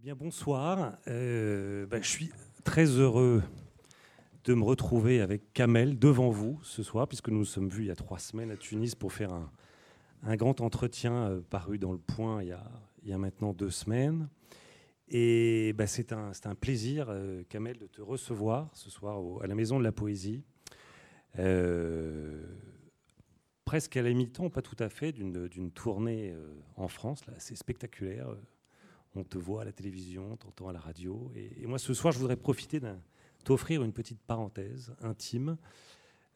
Eh bien, bonsoir. Euh, bah, je suis très heureux de me retrouver avec Kamel devant vous ce soir, puisque nous nous sommes vus il y a trois semaines à Tunis pour faire un, grand entretien euh, paru dans le Point il y a, maintenant deux semaines. Et bah, c'est un, un, plaisir, euh, Kamel, de te recevoir ce soir à la Maison de la Poésie. presque à la mi-temps, pas tout à fait, d'une tournée en France, là, assez spectaculaire on te voit à la télévision, t'entend à la radio. Et, moi, ce soir, je voudrais profiter de t'offrir une petite parenthèse intime,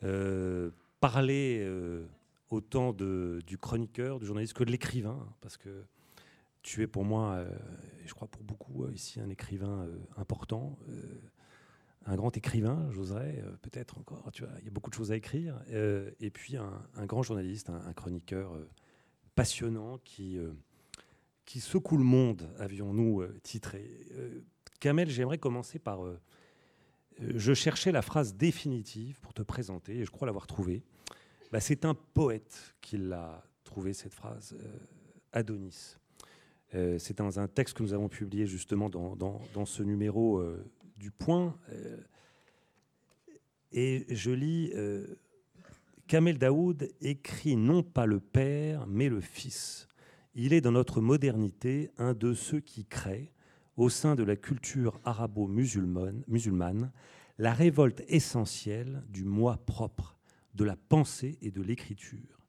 euh, parler euh, autant du chroniqueur, du journaliste que de l'écrivain, parce que tu es pour moi, euh, et je crois pour beaucoup ici, un écrivain important, un grand écrivain, j'oserais peut-être encore. Tu vois, il y a beaucoup de choses à écrire, et puis un, grand journaliste, un chroniqueur passionnant qui qui secoue le monde, avions-nous euh, titré. Euh, Kamel, j'aimerais commencer par... Euh, je cherchais la phrase définitive pour te présenter, et je crois l'avoir trouvée. Bah, c'est un poète qui l'a trouvé, cette phrase, Adonis. c'est dans un texte que nous avons publié justement dans, ce numéro du Point. et je lis Kamel Daoud écrit non pas le père, mais le fils. Il est dans notre modernité un de ceux qui créent, au sein de la culture arabo-musulmane, la révolte essentielle du moi propre, de la pensée et de l'écriture.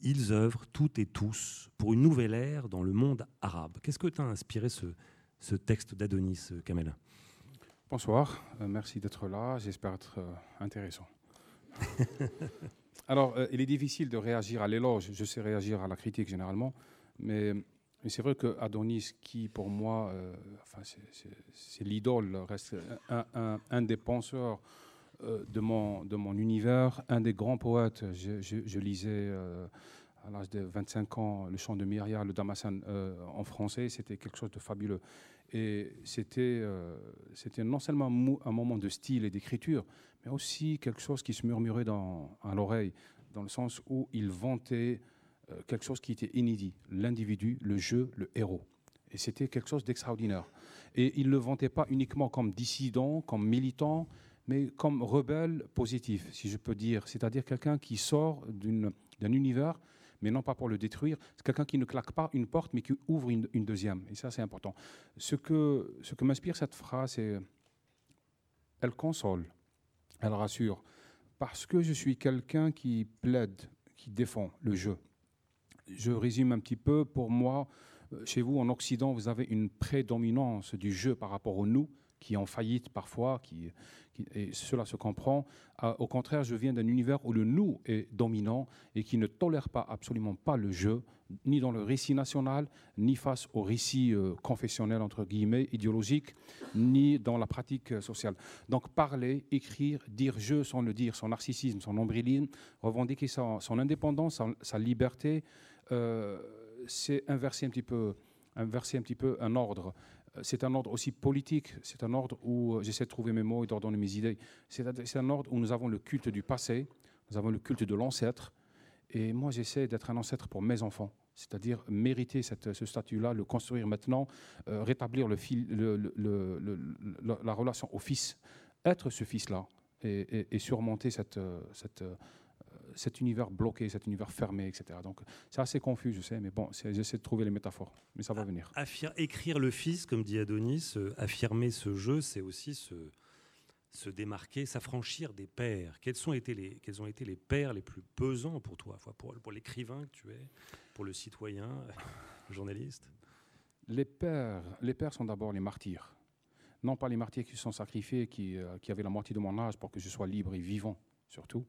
Ils œuvrent toutes et tous pour une nouvelle ère dans le monde arabe. Qu'est-ce que t'a inspiré ce, texte d'Adonis, Kamel? Bonsoir, euh, merci d'être là, j'espère être euh, intéressant. Alors, euh, il est difficile de réagir à l'éloge, je sais réagir à la critique généralement, mais, c'est vrai que Adonis, qui pour moi, euh, enfin, c'est l'idole, reste un, des penseurs euh, de, mon, de mon univers, un des grands poètes. Je, lisais euh, à l'âge de 25 ans le chant de Myriam, le Damascène en français, c'était quelque chose de fabuleux. Et c'était c'était non seulement un moment de style et d'écriture, mais aussi quelque chose qui se murmurait dans, à l'oreille, dans le sens où il vantait quelque chose qui était inédit, l'individu, le jeu, le héros. Et c'était quelque chose d'extraordinaire. Et il ne le vantait pas uniquement comme dissident, comme militant, mais comme rebelle positif, si je peux dire. C'est-à-dire quelqu'un qui sort d'un univers, mais non pas pour le détruire. C'est quelqu'un qui ne claque pas une porte, mais qui ouvre une, deuxième. Et ça, c'est important. Ce que, ce que m'inspire cette phrase, c'est elle console, elle rassure. Parce que je suis quelqu'un qui plaide, qui défend le jeu je résume un petit peu. Pour moi, euh, chez vous, en Occident, vous avez une prédominance du jeu par rapport au nous, qui est en faillite parfois, qui, et cela se comprend. Euh, au contraire, je viens d'un univers où le nous est dominant et qui ne tolère pas absolument pas le jeu, ni dans le récit national, ni face au récit euh, confessionnel, entre guillemets, idéologique, ni dans la pratique sociale. Donc parler, écrire, dire je sans le dire, son narcissisme, son nombrilisme, revendiquer son indépendance, sa liberté, c'est inverser un petit peu, inverser un petit peu un ordre. Euh, c'est un ordre aussi politique, c'est un ordre où euh, j'essaie de trouver mes mots et d'ordonner mes idées. C'est un ordre où nous avons le culte du passé, nous avons le culte de l'ancêtre, et moi j'essaie d'être un ancêtre pour mes enfants, c'est-à-dire mériter ce statut-là, le construire maintenant, rétablir la relation au fils, être ce fils-là, et, surmonter cette cet univers bloqué, cet univers fermé, etc. Donc c'est assez confus, je sais, mais bon, j'essaie de trouver les métaphores, mais ça va venir. écrire le fils, comme dit Adonis, euh, affirmer ce jeu, c'est aussi se, se démarquer, s'affranchir des pères. Quels, sont été les, quels ont été les pères les plus pesants pour toi, pour, pour l'écrivain que tu es, pour le citoyen, le journaliste? Les pères, les pères sont d'abord les martyrs. Non pas les martyrs qui se sont sacrifiés, qui, euh, qui avaient la moitié de mon âge pour que je sois libre et vivant, surtout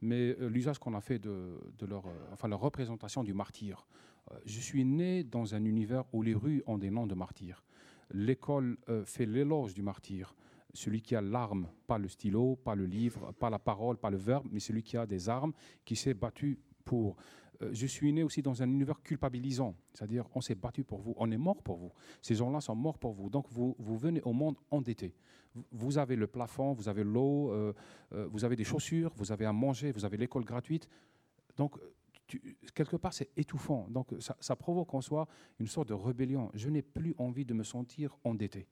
mais euh, l'usage qu'on a fait de, leur, euh, enfin, la représentation du martyr. Euh, je suis né dans un univers où les rues ont des noms de martyrs. L'école fait l'éloge du martyr, celui qui a l'arme, pas le stylo, pas le livre, pas la parole, pas le verbe, mais celui qui a des armes, qui s'est battu pour. Euh, je suis né aussi dans un univers culpabilisant, c'est-à-dire on s'est battu pour vous, on est mort pour vous. Ces gens-là sont morts pour vous. Donc vous, vous venez au monde endetté. Vous avez le plafond, vous avez l'eau, euh, euh, vous avez des chaussures, vous avez à manger, vous avez l'école gratuite. Donc quelque part, c'est étouffant. Donc, ça, provoque en soi une sorte de rébellion. Je n'ai plus envie de me sentir endetté.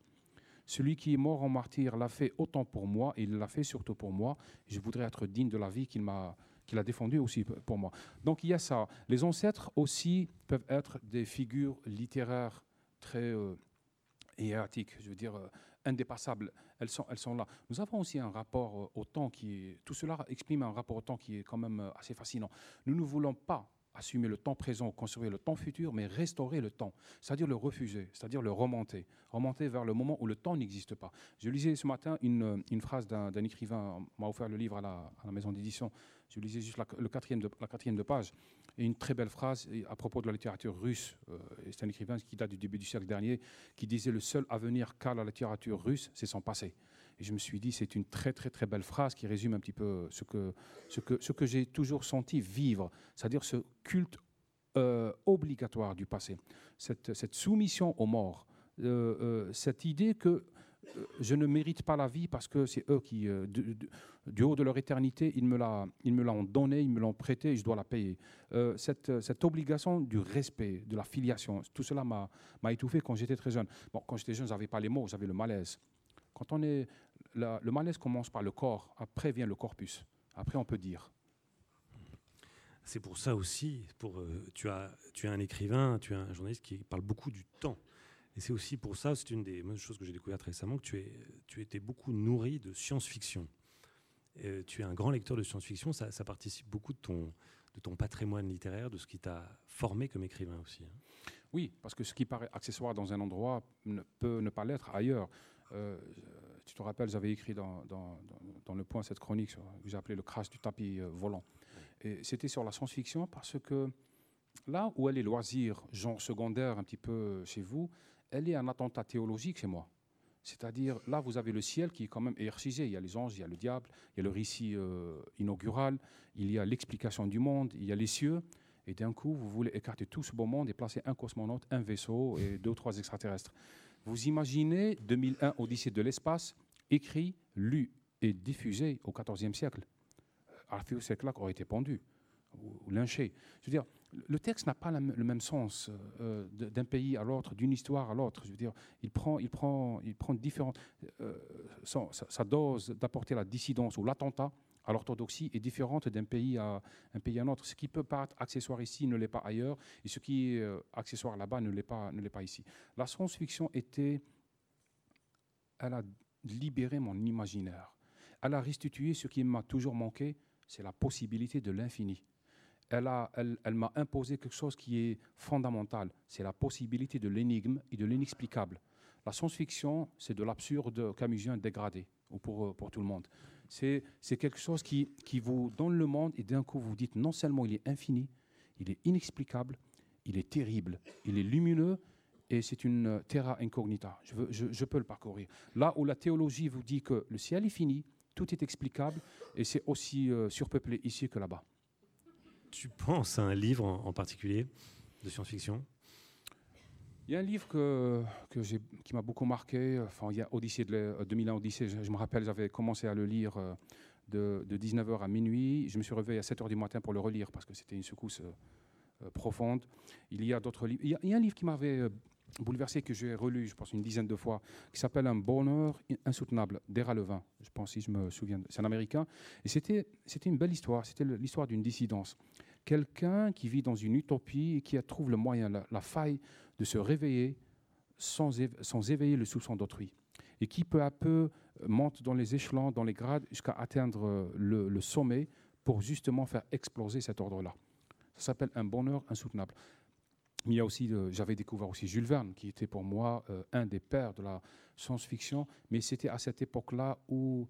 Celui qui est mort en martyr l'a fait autant pour moi, il l'a fait surtout pour moi. Je voudrais être digne de la vie qu'il m'a qu'il a défendue aussi pour moi. Donc il y a ça. Les ancêtres aussi peuvent être des figures littéraires très euh, hiératiques, je veux dire euh, indépassables. Elles sont, elles sont là. Nous avons aussi un rapport euh, au temps qui est... Tout cela exprime un rapport au temps qui est quand même euh, assez fascinant. Nous ne voulons pas assumer le temps présent, construire le temps futur, mais restaurer le temps, c'est-à-dire le refuser, c'est-à-dire le remonter, remonter vers le moment où le temps n'existe pas. Je lisais ce matin une, phrase d'un écrivain, m'a offert le livre à la, maison d'édition, je lisais juste la, quatrième de, la quatrième de page, et une très belle phrase à propos de la littérature russe, euh, c'est un écrivain qui date du début du siècle dernier, qui disait le seul avenir qu'a la littérature russe, c'est son passé. Et je me suis dit, c'est une très très très belle phrase qui résume un petit peu ce que, ce que, ce que j'ai toujours senti vivre, c'est-à-dire ce culte euh, obligatoire du passé, cette, cette soumission aux morts, euh, euh, cette idée que je ne mérite pas la vie parce que c'est eux qui, du, haut de leur éternité, ils me l'ont donné, ils me l'ont prêté et je dois la payer. Cette, cette, obligation du respect, de la filiation, tout cela m'a étouffé quand j'étais très jeune. Bon, quand j'étais jeune, je n'avais pas les mots, j'avais le malaise. Quand on est, la, le malaise commence par le corps, après vient le corpus. Après, on peut dire. C'est pour ça aussi, pour, euh, tu, as, tu es un écrivain, tu es un journaliste qui parle beaucoup du temps. Et c'est aussi pour ça, c'est une des choses que j'ai découvertes récemment, que tu, es, tu étais beaucoup nourri de science-fiction. Euh, tu es un grand lecteur de science-fiction, ça, ça, participe beaucoup de ton, de ton patrimoine littéraire, de ce qui t'a formé comme écrivain aussi. Hein. Oui, parce que ce qui paraît accessoire dans un endroit ne peut ne pas l'être ailleurs. Euh, tu te rappelles, j'avais écrit dans, le point cette chronique que j'ai appelé le crash du tapis euh, volant. Et c'était sur la science-fiction parce que là où elle est loisir, genre secondaire un petit peu chez vous, elle est un attentat théologique chez moi. C'est-à-dire, là, vous avez le ciel qui est quand même hiérarchisé. Il y a les anges, il y a le diable, il y a le récit euh, inaugural, il y a l'explication du monde, il y a les cieux. Et d'un coup, vous voulez écarter tout ce beau monde et placer un cosmonaute, un vaisseau et deux ou trois extraterrestres. Vous imaginez 2001, Odyssée de l'espace, écrit, lu et diffusé au XIVe siècle. Arthur C. Clarke aurait été pendu ou, lynché. Je veux dire, le texte n'a pas le même sens euh, d'un pays à l'autre, d'une histoire à l'autre. Je veux dire, il prend, il prend, il prend différentes. Euh, sa, dose d'apporter la dissidence ou l'attentat à l'orthodoxie est différente d'un pays à un pays à un autre. Ce qui peut paraître accessoire ici ne l'est pas ailleurs, et ce qui est euh, accessoire là-bas ne l'est pas, ne l'est pas ici. La science-fiction était, elle a libéré mon imaginaire. Elle a restitué ce qui m'a toujours manqué, c'est la possibilité de l'infini elle, a, elle, elle m'a imposé quelque chose qui est fondamental, c'est la possibilité de l'énigme et de l'inexplicable. La science-fiction, c'est de l'absurde camusien dégradé, ou pour, pour tout le monde. C'est, quelque chose qui, vous donne le monde et d'un coup vous dites non seulement il est infini, il est inexplicable, il est terrible, il est lumineux et c'est une terra incognita. Je, peux le parcourir. Là où la théologie vous dit que le ciel est fini, tout est explicable et c'est aussi euh, surpeuplé ici que là-bas tu penses à un livre en particulier de science-fiction? Il y a un livre qui m'a beaucoup marqué. Enfin, il y a Odyssée de 2001 Odyssée. Je, me rappelle, j'avais commencé à le lire euh, de, de, 19h à minuit. Je me suis réveillé à 7h du matin pour le relire parce que c'était une secousse euh, profonde. Il y a d'autres livres. Il y a, un livre qui m'avait euh, bouleversé que j'ai relu, je pense, une dizaine de fois, qui s'appelle Un bonheur insoutenable d'Era Levin. Je pense, si je me souviens. C'est un Américain. Et c'était une belle histoire. C'était l'histoire d'une dissidence quelqu'un qui vit dans une utopie et qui trouve le moyen, la faille de se réveiller sans, éve sans éveiller le soupçon d'autrui. Et qui peu à peu monte dans les échelons, dans les grades, jusqu'à atteindre le, le, sommet pour justement faire exploser cet ordre-là. Ça s'appelle un bonheur insoutenable. Mais il y a aussi, euh, j'avais découvert aussi Jules Verne, qui était pour moi euh, un des pères de la science-fiction, mais c'était à cette époque-là où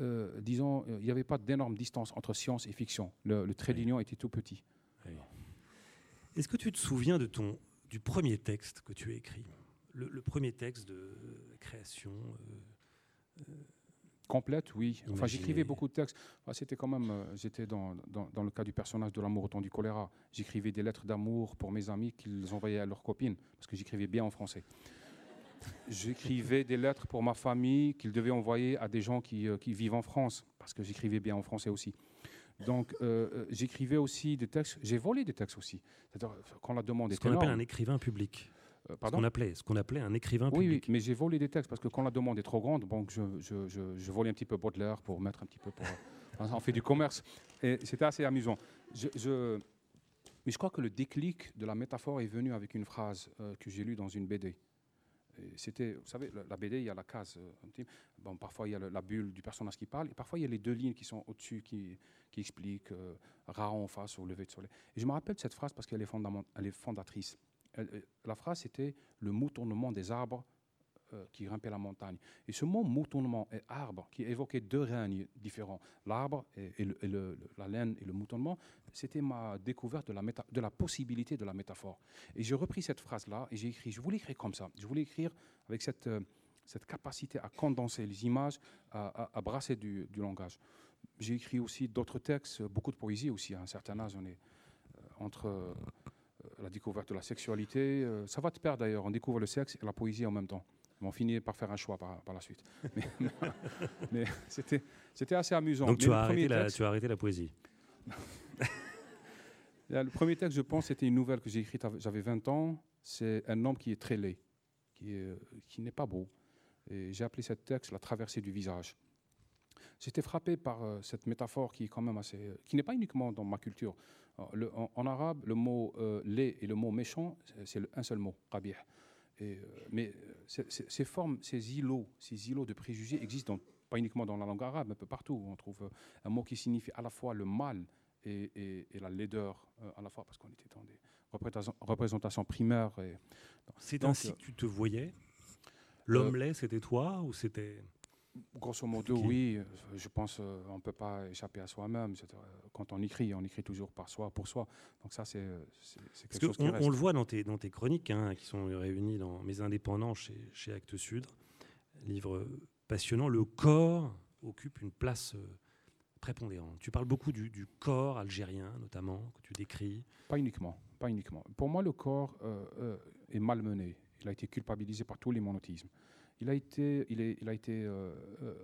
euh, disons, il n'y avait pas d'énorme distance entre science et fiction. Le, le trait d'union était tout petit. Oui. Est-ce que tu te souviens de ton, du premier texte que tu as écrit le, le, premier texte de création euh, euh, Complète, oui. Enfin, j'écrivais beaucoup de textes. Enfin, C'était quand même, euh, j'étais dans, dans, dans, le cas du personnage de l'amour au temps du choléra. J'écrivais des lettres d'amour pour mes amis qu'ils envoyaient à leurs copines, parce que j'écrivais bien en français. J'écrivais des lettres pour ma famille qu'ils devaient envoyer à des gens qui, euh, qui, vivent en France, parce que j'écrivais bien en français aussi. Donc, j'écrivais aussi des textes. J'ai volé des textes aussi. C'est-à-dire, quand la demande Ce était qu'on appelle un écrivain public. Euh, Ce pardon qu'on appelait, ce qu'on appelait un écrivain Oui, oui, public. mais j'ai volé des textes parce que quand la demande est trop grande, donc je, je, je, je volais un petit peu Baudelaire pour mettre un petit peu pour. On fait du commerce. Et c'était assez amusant. Je, je- mais je crois que le déclic de la métaphore est venu avec une phrase euh, que j'ai lue dans une BD. C'était, vous savez, la, BD, il y a la case. euh, bon, parfois, il y a la bulle du personnage qui parle, et parfois, il y a les deux lignes qui sont au-dessus qui, qui expliquent euh, Ra en face au lever de soleil. Et je me rappelle cette phrase parce qu'elle est, elle est fondatrice. Euh, la phrase, c'était le moutonnement des arbres euh, qui grimpaient la montagne. Et ce mot moutonnement et arbre, qui évoquait deux règnes différents, l'arbre et, la laine et le moutonnement, c'était ma découverte de la, possibilité de la métaphore. Et j'ai repris cette phrase-là et j'ai écrit, je voulais écrire comme ça. Je voulais écrire avec cette, euh, capacité à condenser les images, à, brasser du, langage. J'ai écrit aussi d'autres textes, beaucoup de poésie aussi. À un certain âge, on est euh, entre la découverte de la sexualité. ça va de pair d'ailleurs, on découvre le sexe et la poésie en même temps. On finit par faire un choix par, par la suite. Mais, mais c'était, c'était assez amusant. Donc tu as, arrêté la, texte- tu as arrêté la poésie. Là, Le premier texte, je pense, c'était une nouvelle que j'ai écrite, av- j'avais 20 ans. C'est un homme qui est très laid, qui, euh, qui n'est pas beau. Et j'ai appelé ce texte La traversée du visage. J'étais frappé par euh, cette métaphore qui est quand même assez, euh, qui n'est pas uniquement dans ma culture. Le- en, en arabe, le mot euh, laid et le mot méchant, c'est- un seul mot, qabih. Et, euh, mais euh, ces formes, ces îlots, ces îlots de préjugés existent dans- pas uniquement dans la langue arabe, mais un peu partout. On trouve euh, un mot qui signifie à la fois le mal et, et- et la laideur à la fois, parce qu'on était dans des représentations, représentations primaires. C'est ainsi euh, que tu te voyais? L'homme laid, c'était toi ou c'était grosso modo, oui, euh, je pense euh, on ne peut pas échapper à soi-même. Euh, Quand on écrit, on écrit toujours par soi, pour soi. Donc ça, c'est, euh, quelque chose qui qu'on reste. on le voit dans tes, dans tes chroniques, hein, qui sont réunies dans Mes Indépendants chez, chez Actes Sud. Livre passionnant. Le corps occupe une place euh, prépondérante. Tu parles beaucoup du, du corps algérien, notamment, que tu décris. Pas uniquement, pas uniquement. Pour moi, le corps euh, euh, est malmené. Il a été culpabilisé par tous les monothéismes. Il a été, il est, il a été euh, euh,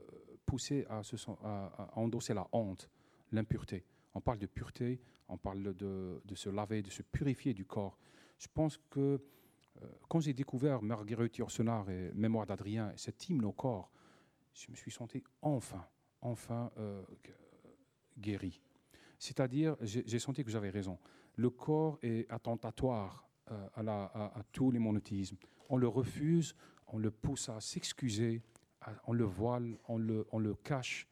poussé à, se à- endosser la honte, l'impureté. On parle de pureté, on parle de, se laver, de se purifier du corps. Je pense que euh, quand j'ai découvert Marguerite Yourcenar et Mémoire d'Adrien, et cet hymne au corps, je me suis senti enfin, enfin gu- guéri. C'est-à-dire, j'ai senti que j'avais raison. Le corps est attentatoire à tous les monothéismes. On le refuse, on le pousse à s'excuser, on le voile, on le, on le cache,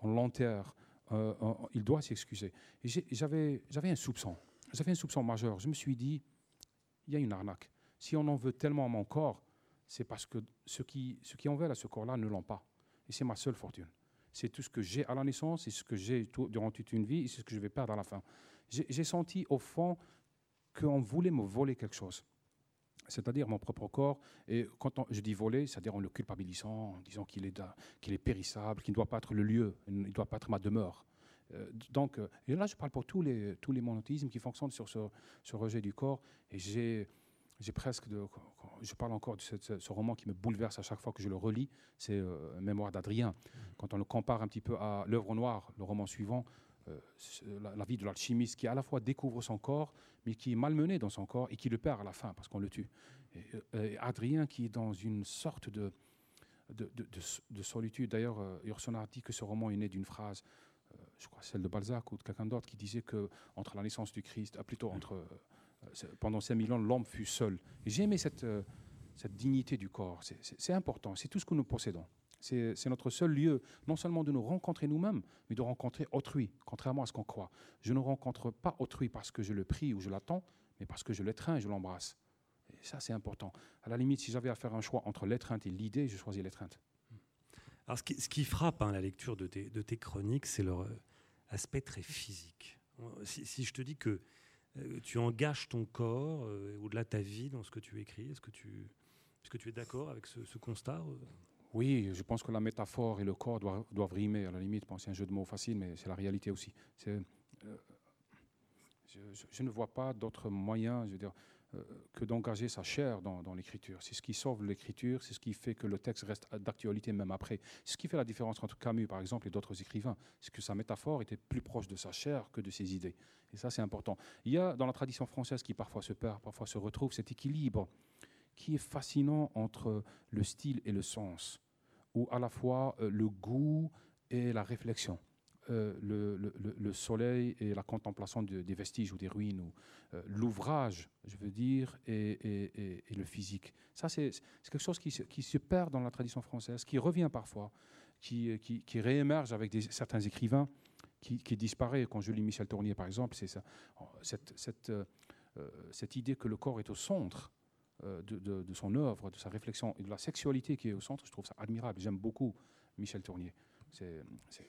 on l'enterre. Euh, on- il doit s'excuser. J'avais un soupçon. J'avais un soupçon majeur. Je me suis dit, il y a une arnaque. Si on en veut tellement à mon corps, c'est parce que ceux qui, ceux qui en veulent à ce corps-là ne l'ont pas. Et c'est ma seule fortune. C'est tout ce que j'ai à la naissance, c'est ce que j'ai durant toute une vie, et c'est ce que je vais perdre à la fin. J'ai senti au fond qu'on voulait me voler quelque chose, c'est-à-dire mon propre corps. Et quand on- je dis voler, c'est-à-dire en le culpabilisant, en disant qu'il est, qu'il est périssable, qu'il ne doit pas être le lieu, il ne doit pas être ma demeure. Euh, donc, euh, et là, je parle pour tous les, tous les monothéismes qui fonctionnent sur ce, ce rejet du corps. Et j'ai j'ai presque de. Je parle encore de ce, roman qui me bouleverse à chaque fois que je le relis, c'est euh, Mémoire d'Adrien. Quand on le compare un petit peu à L'œuvre noire, le roman suivant, la, la vie de l'alchimiste qui à la fois découvre son corps, mais qui est malmené dans son corps et qui le perd à la fin parce qu'on le tue. Et, euh, Adrien qui est dans une sorte de, solitude. D'ailleurs, euh, Yourcenar dit que ce roman est né d'une phrase, euh, je crois celle de Balzac ou de quelqu'un d'autre, qui disait que entre la naissance du Christ, plutôt entre euh, pendant 5000 ans, l'homme fut seul. J'ai aimé cette, euh, dignité du corps. C'est important. C'est tout ce que nous possédons. C'est notre seul lieu, non seulement de nous rencontrer nous-mêmes, mais de rencontrer autrui, contrairement à ce qu'on croit. Je ne rencontre pas autrui parce que je le prie ou je l'attends, mais parce que je l'étreins et je l'embrasse. Et ça, c'est important. À la limite, si j'avais à faire un choix entre l'étreinte et l'idée, je choisis l'étreinte. Alors, ce qui, frappe hein, la lecture de tes, chroniques, c'est leur euh, aspect très physique. Si, je te dis que euh, tu engages ton corps euh, au-delà de ta vie dans ce que tu écris, est-ce que tu, es d'accord avec ce, constat Oui, je pense que la métaphore et le corps doivent, rimer. À la limite, bon, c'est un jeu de mots facile, mais c'est la réalité aussi. Euh, je, ne vois pas d'autre moyen. Je veux dire, euh, que d'engager sa chair dans, l'écriture. C'est ce qui sauve l'écriture, c'est ce qui fait que le texte reste d'actualité même après. C'est ce qui fait la différence entre Camus, par exemple, et d'autres écrivains. C'est que sa métaphore était plus proche de sa chair que de ses idées. Et ça, c'est important. Il y a dans la tradition française qui parfois se perd, parfois se retrouve, cet équilibre qui est fascinant entre le style et le sens, ou à la fois euh, le goût et la réflexion. Euh, le, soleil et la contemplation des vestiges ou des ruines, ou euh, l'ouvrage, je veux dire, et, le physique. Ça, c'est quelque chose qui se, perd dans la tradition française, qui revient parfois, qui, réémerge avec certains écrivains, qui, disparaît. Quand je lis Michel Tournier, par exemple, c'est euh, cette, idée que le corps est au centre. De, de, son œuvre, de sa réflexion et de la sexualité qui est au centre, je trouve ça admirable. J'aime beaucoup Michel Tournier.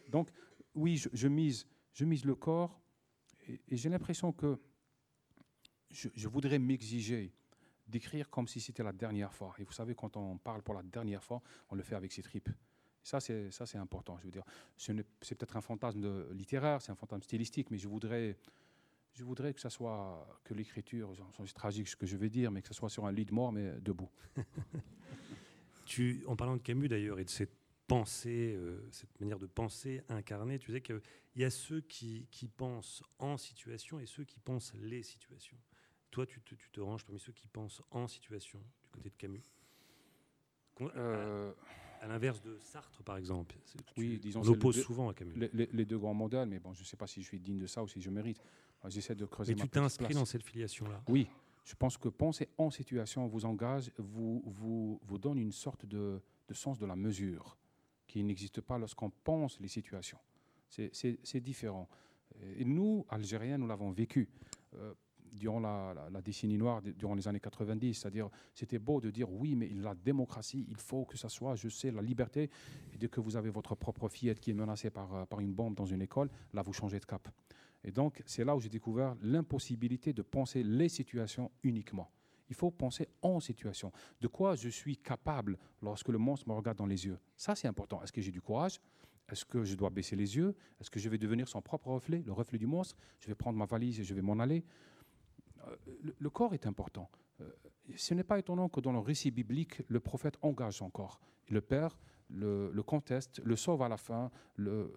Donc, oui, je, mise, je mise le corps et, j'ai l'impression que je, voudrais m'exiger d'écrire comme si c'était la dernière fois. Et vous savez, quand on parle pour la dernière fois, on le fait avec ses tripes. Ça, c'est ça, c'est important. Je veux dire, c'est peut-être un fantasme littéraire, c'est un fantasme stylistique, mais je voudrais, je voudrais que ça soit que l'écriture, c'est tragique ce que je vais dire, mais que ce soit sur un lit de mort, mais debout. tu, en parlant de Camus d'ailleurs et de cette penser, euh, cette manière de penser incarnée. Tu sais qu'il y a ceux qui, qui, pensent en situation et ceux qui pensent les situations. Toi, tu te, tu te ranges parmi ceux qui pensent en situation, du côté de Camus. Euh, à, l'inverse de Sartre, par exemple. oui, disons. On l'oppose souvent à Camus. Les, deux grands modèles, mais bon, je ne sais pas si je suis digne de ça ou si je mérite. J'essaie de creuser. Mais tu t'inscris dans cette filiation-là. Oui, je pense que penser en situation vous engage, vous, vous, vous donne une sorte de, de sens de la mesure qui n'existe pas lorsqu'on pense les situations. C'est différent. Et nous, Algériens, nous l'avons vécu. Euh, durant la, décennie noire, durant les années 90. C'est-à-dire, c'était beau de dire oui, mais la démocratie, il faut que ça soit, je sais, la liberté. Et dès que vous avez votre propre fillette qui est menacée par, euh, par une bombe dans une école, là, vous changez de cap. Et donc, c'est là où j'ai découvert l'impossibilité de penser les situations uniquement. Il faut penser en situation. De quoi je suis capable lorsque le monstre me regarde dans les yeux Ça, c'est important. Est-ce que j'ai du courage? Est-ce que je dois baisser les yeux? Est-ce que je vais devenir son propre reflet, le reflet du monstre? Je vais prendre ma valise et je vais m'en aller euh, le, corps est important. Euh, ce n'est pas étonnant que dans le récit biblique, le prophète engage son corps. Le perd, le, le conteste, le sauve à la fin.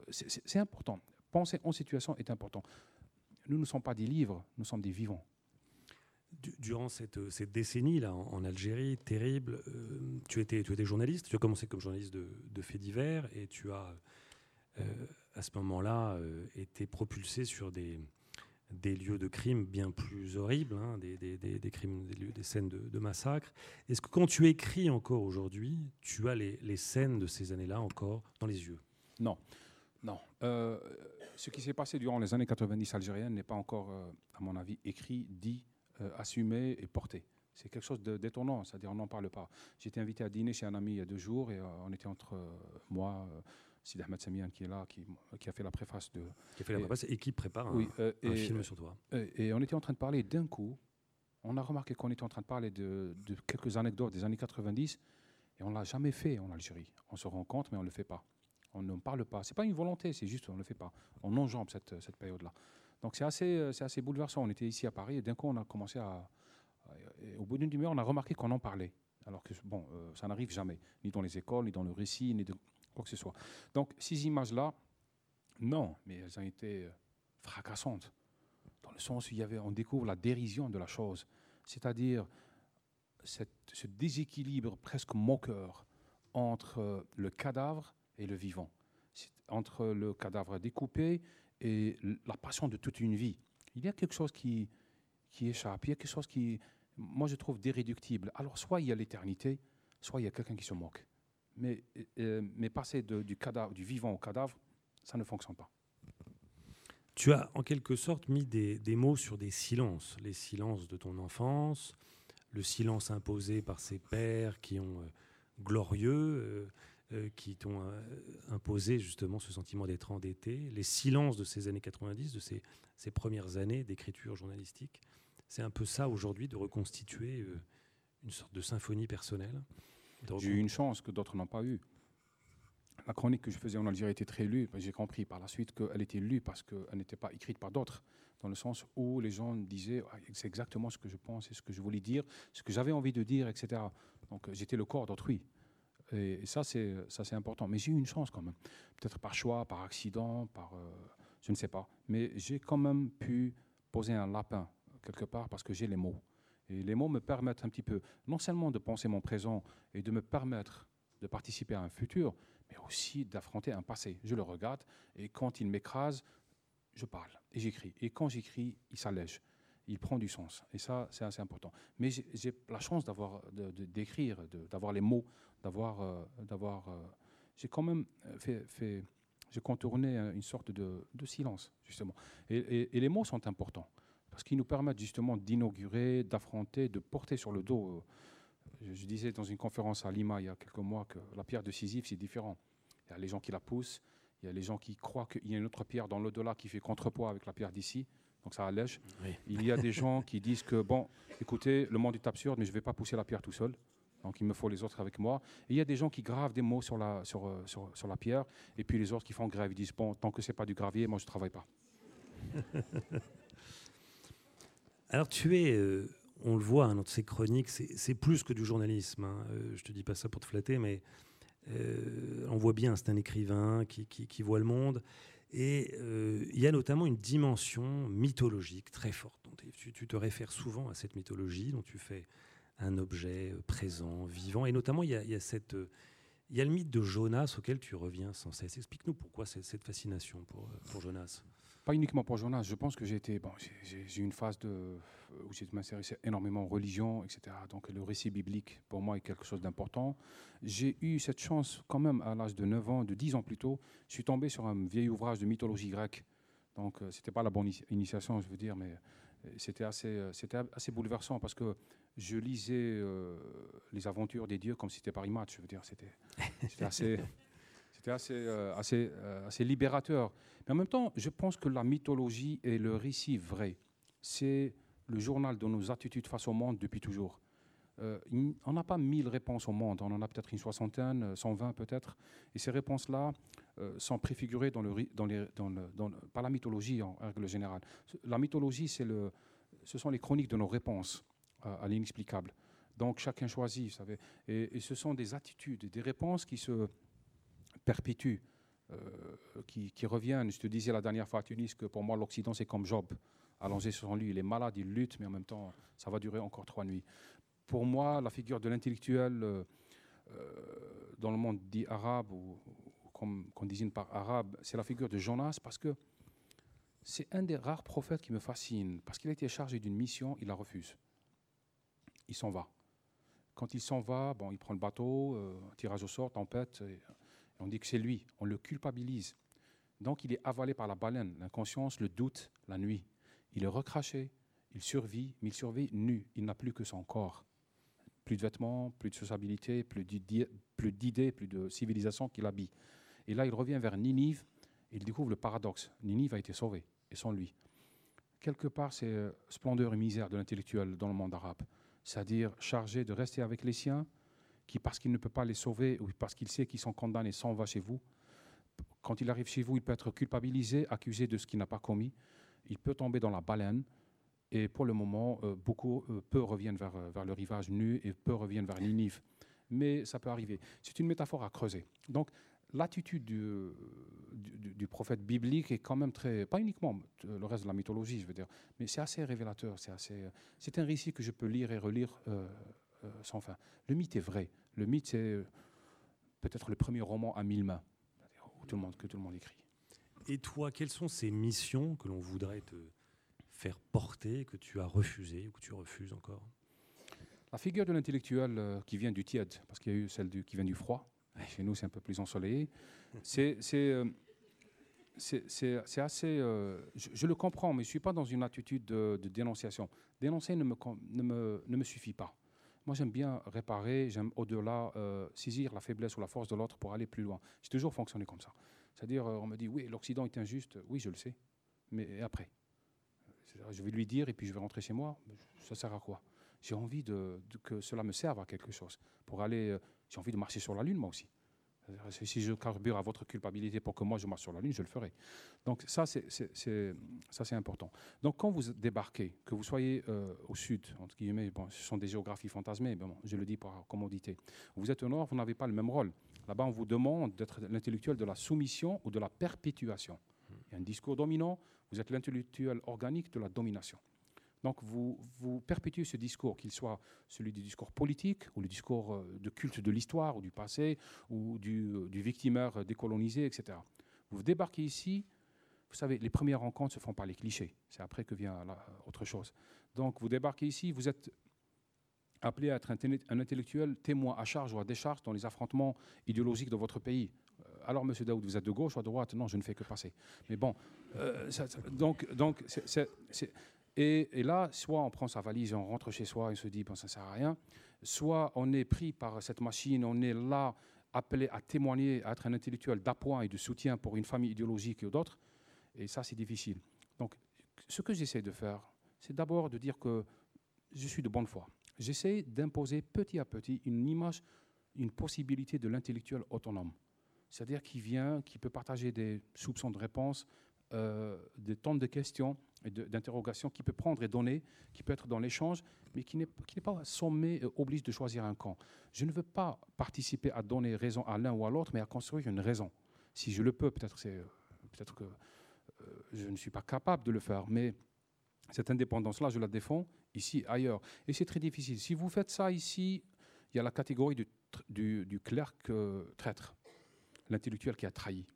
C'est important. Penser en situation est important. Nous ne sommes pas des livres, nous sommes des vivants durant cette, cette décennie-là en, Algérie, terrible, euh, tu, étais, tu étais journaliste, tu as commencé comme journaliste de, de faits divers et tu as, euh, à ce moment-là, euh, été propulsé sur des, des lieux de crimes bien plus horribles, hein, des, des, des, crimes, des, lieux, des scènes de, de massacre. Est-ce que quand tu écris encore aujourd'hui, tu as les, les scènes de ces années-là encore dans les yeux? Non. Non. ce qui s'est passé durant les années 90 algériennes n'est pas encore, à mon avis, écrit, dit euh, assumé et porté. C'est quelque chose d'étonnant, c'est-à-dire on n'en parle pas. J'étais invité à dîner chez un ami il y a deux jours et euh, on était entre euh, moi, Sid Ahmed Samian qui est là, qui, qui, a fait la préface de. Qui a fait la préface et qui prépare un, un film sur toi. Et, on était en train de parler d'un coup, on a remarqué qu'on était en train de parler de, de, quelques anecdotes des années 90 et on ne l'a jamais fait en Algérie. On se rend compte, mais on ne le fait pas. On ne parle pas. C'est pas une volonté, c'est juste on ne le fait pas. On enjambe cette, cette période-là. Donc c'est assez, euh, c'est assez bouleversant. On était ici à Paris et d'un coup on a commencé à, au bout d'une demi-heure, on a remarqué qu'on en parlait. Alors que bon, euh, ça n'arrive jamais, ni dans les écoles, ni dans le récit, ni de quoi que ce soit. Donc ces images-là, non, mais elles ont été euh, fracassantes, dans le sens où il y avait, on découvre la dérision de la chose, c'est-à-dire ce déséquilibre presque moqueur entre le cadavre et le vivant, entre le cadavre découpé et la passion de toute une vie. Il y a quelque chose qui, qui échappe, il y a quelque chose qui, moi je trouve déréductible. Alors soit il y a l'éternité, soit il y a quelqu'un qui se moque. Mais, euh, mais passer du, cadavre, du vivant au cadavre, ça ne fonctionne pas. Tu as en quelque sorte mis des, des, mots sur des silences, les silences de ton enfance, le silence imposé par ces pères qui ont euh, glorieux, euh, euh, qui t'ont euh, imposé justement ce sentiment d'être endetté, les silences de ces années 90, de ces, ces premières années d'écriture journalistique. C'est un peu ça aujourd'hui de reconstituer euh, une sorte de symphonie personnelle. J'ai eu une chance que d'autres n'ont pas eu. la chronique que je faisais en Algérie était très lue. J'ai compris par la suite qu'elle était lue parce qu'elle n'était pas écrite par d'autres, dans le sens où les gens disaient ah, c'est exactement ce que je pense et ce que je voulais dire, ce que j'avais envie de dire, etc. Donc j'étais le corps d'autrui. Et, ça, c'est ça, c'est important. Mais j'ai eu une chance quand même, peut-être par choix, par accident, par euh, je ne sais pas. Mais j'ai quand même pu poser un lapin quelque part parce que j'ai les mots. Et les mots me permettent un petit peu, non seulement de penser mon présent et de me permettre de participer à un futur, mais aussi d'affronter un passé. Je le regarde et quand il m'écrase, je parle et j'écris. Et quand j'écris, il s'allège, il prend du sens. Et ça, c'est assez important. Mais j'ai la chance d'avoir, d'écrire, d'avoir les mots, d'avoir, euh, d'avoir. Euh, j'ai quand même fait, fait j'ai contourné une sorte de, silence justement. Et, les mots sont importants parce qu'ils nous permettent justement d'inaugurer, d'affronter, de porter sur le dos. Euh, je, disais dans une conférence à Lima il y a quelques mois que la pierre de Sisyphe c'est différent. Il y a les gens qui la poussent, il y a les gens qui croient qu'il y a une autre pierre dans l'au-delà qui fait contrepoids avec la pierre d'ici, donc ça allège. Il y a des gens qui disent que, bon, écoutez, le monde est absurde, mais je ne vais pas pousser la pierre tout seul. Donc il me faut les autres avec moi. Et il y a des gens qui gravent des mots sur la, sur, euh, sur, la pierre, et puis les autres qui font grève. Ils disent, bon, tant que ce n'est pas du gravier, moi je ne travaille pas. Alors tu es, euh, on le voit hein, dans ces chroniques, c'est plus que du journalisme. Hein. Euh, je te dis pas ça pour te flatter, mais on voit bien, c'est un écrivain qui, qui, voit le monde. Et il y a notamment une dimension mythologique très forte. tu, tu, te réfères souvent à cette mythologie dont tu fais un objet euh, présent, vivant. Et notamment, il y a, cette, euh, il y a le mythe de Jonas auquel tu reviens sans cesse. Explique-nous pourquoi cette fascination pour, euh, pour Jonas. Pas uniquement pour Jonas. Je pense que j'ai été, j'ai eu une phase où j'ai m'intéressé énormément aux religions, etc. Donc le récit biblique, pour moi, est quelque chose d'important. J'ai eu cette chance quand même à l'âge de 9 ans, de 10 ans plus tôt. Je suis tombé sur un vieil ouvrage de mythologie grecque. Donc c'était pas la bonne initiation, je veux dire, mais c'était assez, c'était assez bouleversant parce que je lisais euh, les aventures des dieux comme si c'était Paris Match. Je veux dire, c'était assez, c'était assez, euh, assez, euh, assez libérateur. Mais en même temps, je pense que la mythologie est le récit vrai. C'est le journal de nos attitudes face au monde depuis toujours. on n'a pas mille réponses au monde, on en a peut-être une soixantaine, 120 peut-être. Et ces réponses-là sont préfigurées dans le, dans les, dans le, dans par la mythologie en règle générale. La mythologie, c'est le, ce sont les chroniques de nos réponses à, l'inexplicable. Donc chacun choisit, vous savez. Et, ce sont des attitudes, des réponses qui se perpétuent, euh, qui, reviennent. Je te disais la dernière fois à Tunis que pour moi l'Occident c'est comme Job, allongé sur son lit. Il est malade, il lutte, mais en même temps ça va durer encore trois nuits. Pour moi, la figure de l'intellectuel euh, euh, dans le monde dit arabe ou, comme qu'on désigne par arabe, c'est la figure de Jonas parce que c'est un des rares prophètes qui me fascine parce qu'il a été chargé d'une mission, il la refuse il s'en va. Quand il s'en va, bon, il prend le bateau, euh, tirage au sort, tempête, on dit que c'est lui, on le culpabilise. Donc il est avalé par la baleine, l'inconscience, le doute, la nuit. Il est recraché, il survit, mais il survit nu, il n'a plus que son corps. Plus de vêtements, plus de sociabilité, plus d'idées, plus de civilisation qui l'habille. Et là, il revient vers Ninive et il découvre le paradoxe. Ninive a été sauvée, et sans lui. Quelque part, c'est euh, splendeur et misère de l'intellectuel dans le monde arabe c'est-à-dire chargé de rester avec les siens, qui, parce qu'il ne peut pas les sauver ou parce qu'il sait qu'ils sont condamnés, s'en va chez vous. Quand il arrive chez vous, il peut être culpabilisé, accusé de ce qu'il n'a pas commis. Il peut tomber dans la baleine. Et pour le moment, euh, beaucoup, euh, peu reviennent vers, euh, vers le rivage nu et peu reviennent vers Ninive. Mais ça peut arriver. C'est une métaphore à creuser. Donc, l'attitude du, du, prophète biblique est quand même très, pas uniquement le reste de la mythologie, je veux dire, mais c'est assez révélateur. C'est assez, c'est un récit que je peux lire et relire euh, euh, sans fin. Le mythe est vrai. Le mythe, c'est euh, peut-être le premier roman à mille mains où tout le monde, que tout le monde écrit. Et toi, quelles sont ces missions que l'on voudrait te faire porter, que tu as refusées ou que tu refuses encore? La figure de l'intellectuel qui vient du tiède, parce qu'il y a eu celle du, qui vient du froid. Chez nous, c'est un peu plus ensoleillé. C'est c'est assez. Euh, je, le comprends, mais je ne suis pas dans une attitude de, dénonciation. Dénoncer ne me, ne me, ne me suffit pas. Moi, j'aime bien réparer, j'aime au-delà euh, saisir la faiblesse ou la force de l'autre pour aller plus loin. J'ai toujours fonctionné comme ça. C'est-à-dire, euh, on me dit, oui, l'Occident est injuste. Oui, je le sais. Mais après? Je vais lui dire et puis je vais rentrer chez moi. Ça sert à quoi? J'ai envie de, que cela me serve à quelque chose. Pour aller. j'ai envie de marcher sur la Lune, moi aussi. Si je carbure à votre culpabilité pour que moi je marche sur la Lune, je le ferai. Donc ça, c'est important. Donc quand vous débarquez, que vous soyez euh, au sud, entre guillemets, bon, ce sont des géographies fantasmées, bon, je le dis par commodité. Vous êtes au nord, vous n'avez pas le même rôle. Là-bas, on vous demande d'être l'intellectuel de la soumission ou de la perpétuation. Il y a un discours dominant, vous êtes l'intellectuel organique de la domination. Donc vous, perpétuez ce discours, qu'il soit celui du discours politique ou le discours euh, de culte de l'histoire ou du passé ou du, euh, du victimaire décolonisé, etc. Vous débarquez ici, vous savez, les premières rencontres se font par les clichés. C'est après que vient autre chose. Donc vous débarquez ici, vous êtes appelé à être un, intellectuel témoin à charge ou à décharge dans les affrontements idéologiques de votre pays. Euh, alors, Monsieur Daoud, vous êtes de gauche ou de droite? Non, je ne fais que passer. Mais bon, donc, donc c'est et, là, soit on prend sa valise on rentre chez soi et on se dit, bon, ça ne sert à rien, soit on est pris par cette machine, on est là appelé à témoigner, à être un intellectuel d'appoint et de soutien pour une famille idéologique ou d'autres, et ça, c'est difficile. Donc, ce que j'essaie de faire, c'est d'abord de dire que je suis de bonne foi. J'essaie d'imposer petit à petit une image, une possibilité de l'intellectuel autonome. C'est-à-dire qui vient, qui peut partager des soupçons de réponse, euh, des tonnes de questions et d'interrogations qui peut prendre et donner, qui peut être dans l'échange, mais qui n'est pas sommé et oblige de choisir un camp. Je ne veux pas participer à donner raison à l'un ou à l'autre, mais à construire une raison. Si je le peux, peut-être peut que euh, je ne suis pas capable de le faire, mais cette indépendance-là, je la défends ici, ailleurs. Et c'est très difficile. Si vous faites ça ici, il y a la catégorie du clerc euh, traître, l'intellectuel qui a trahi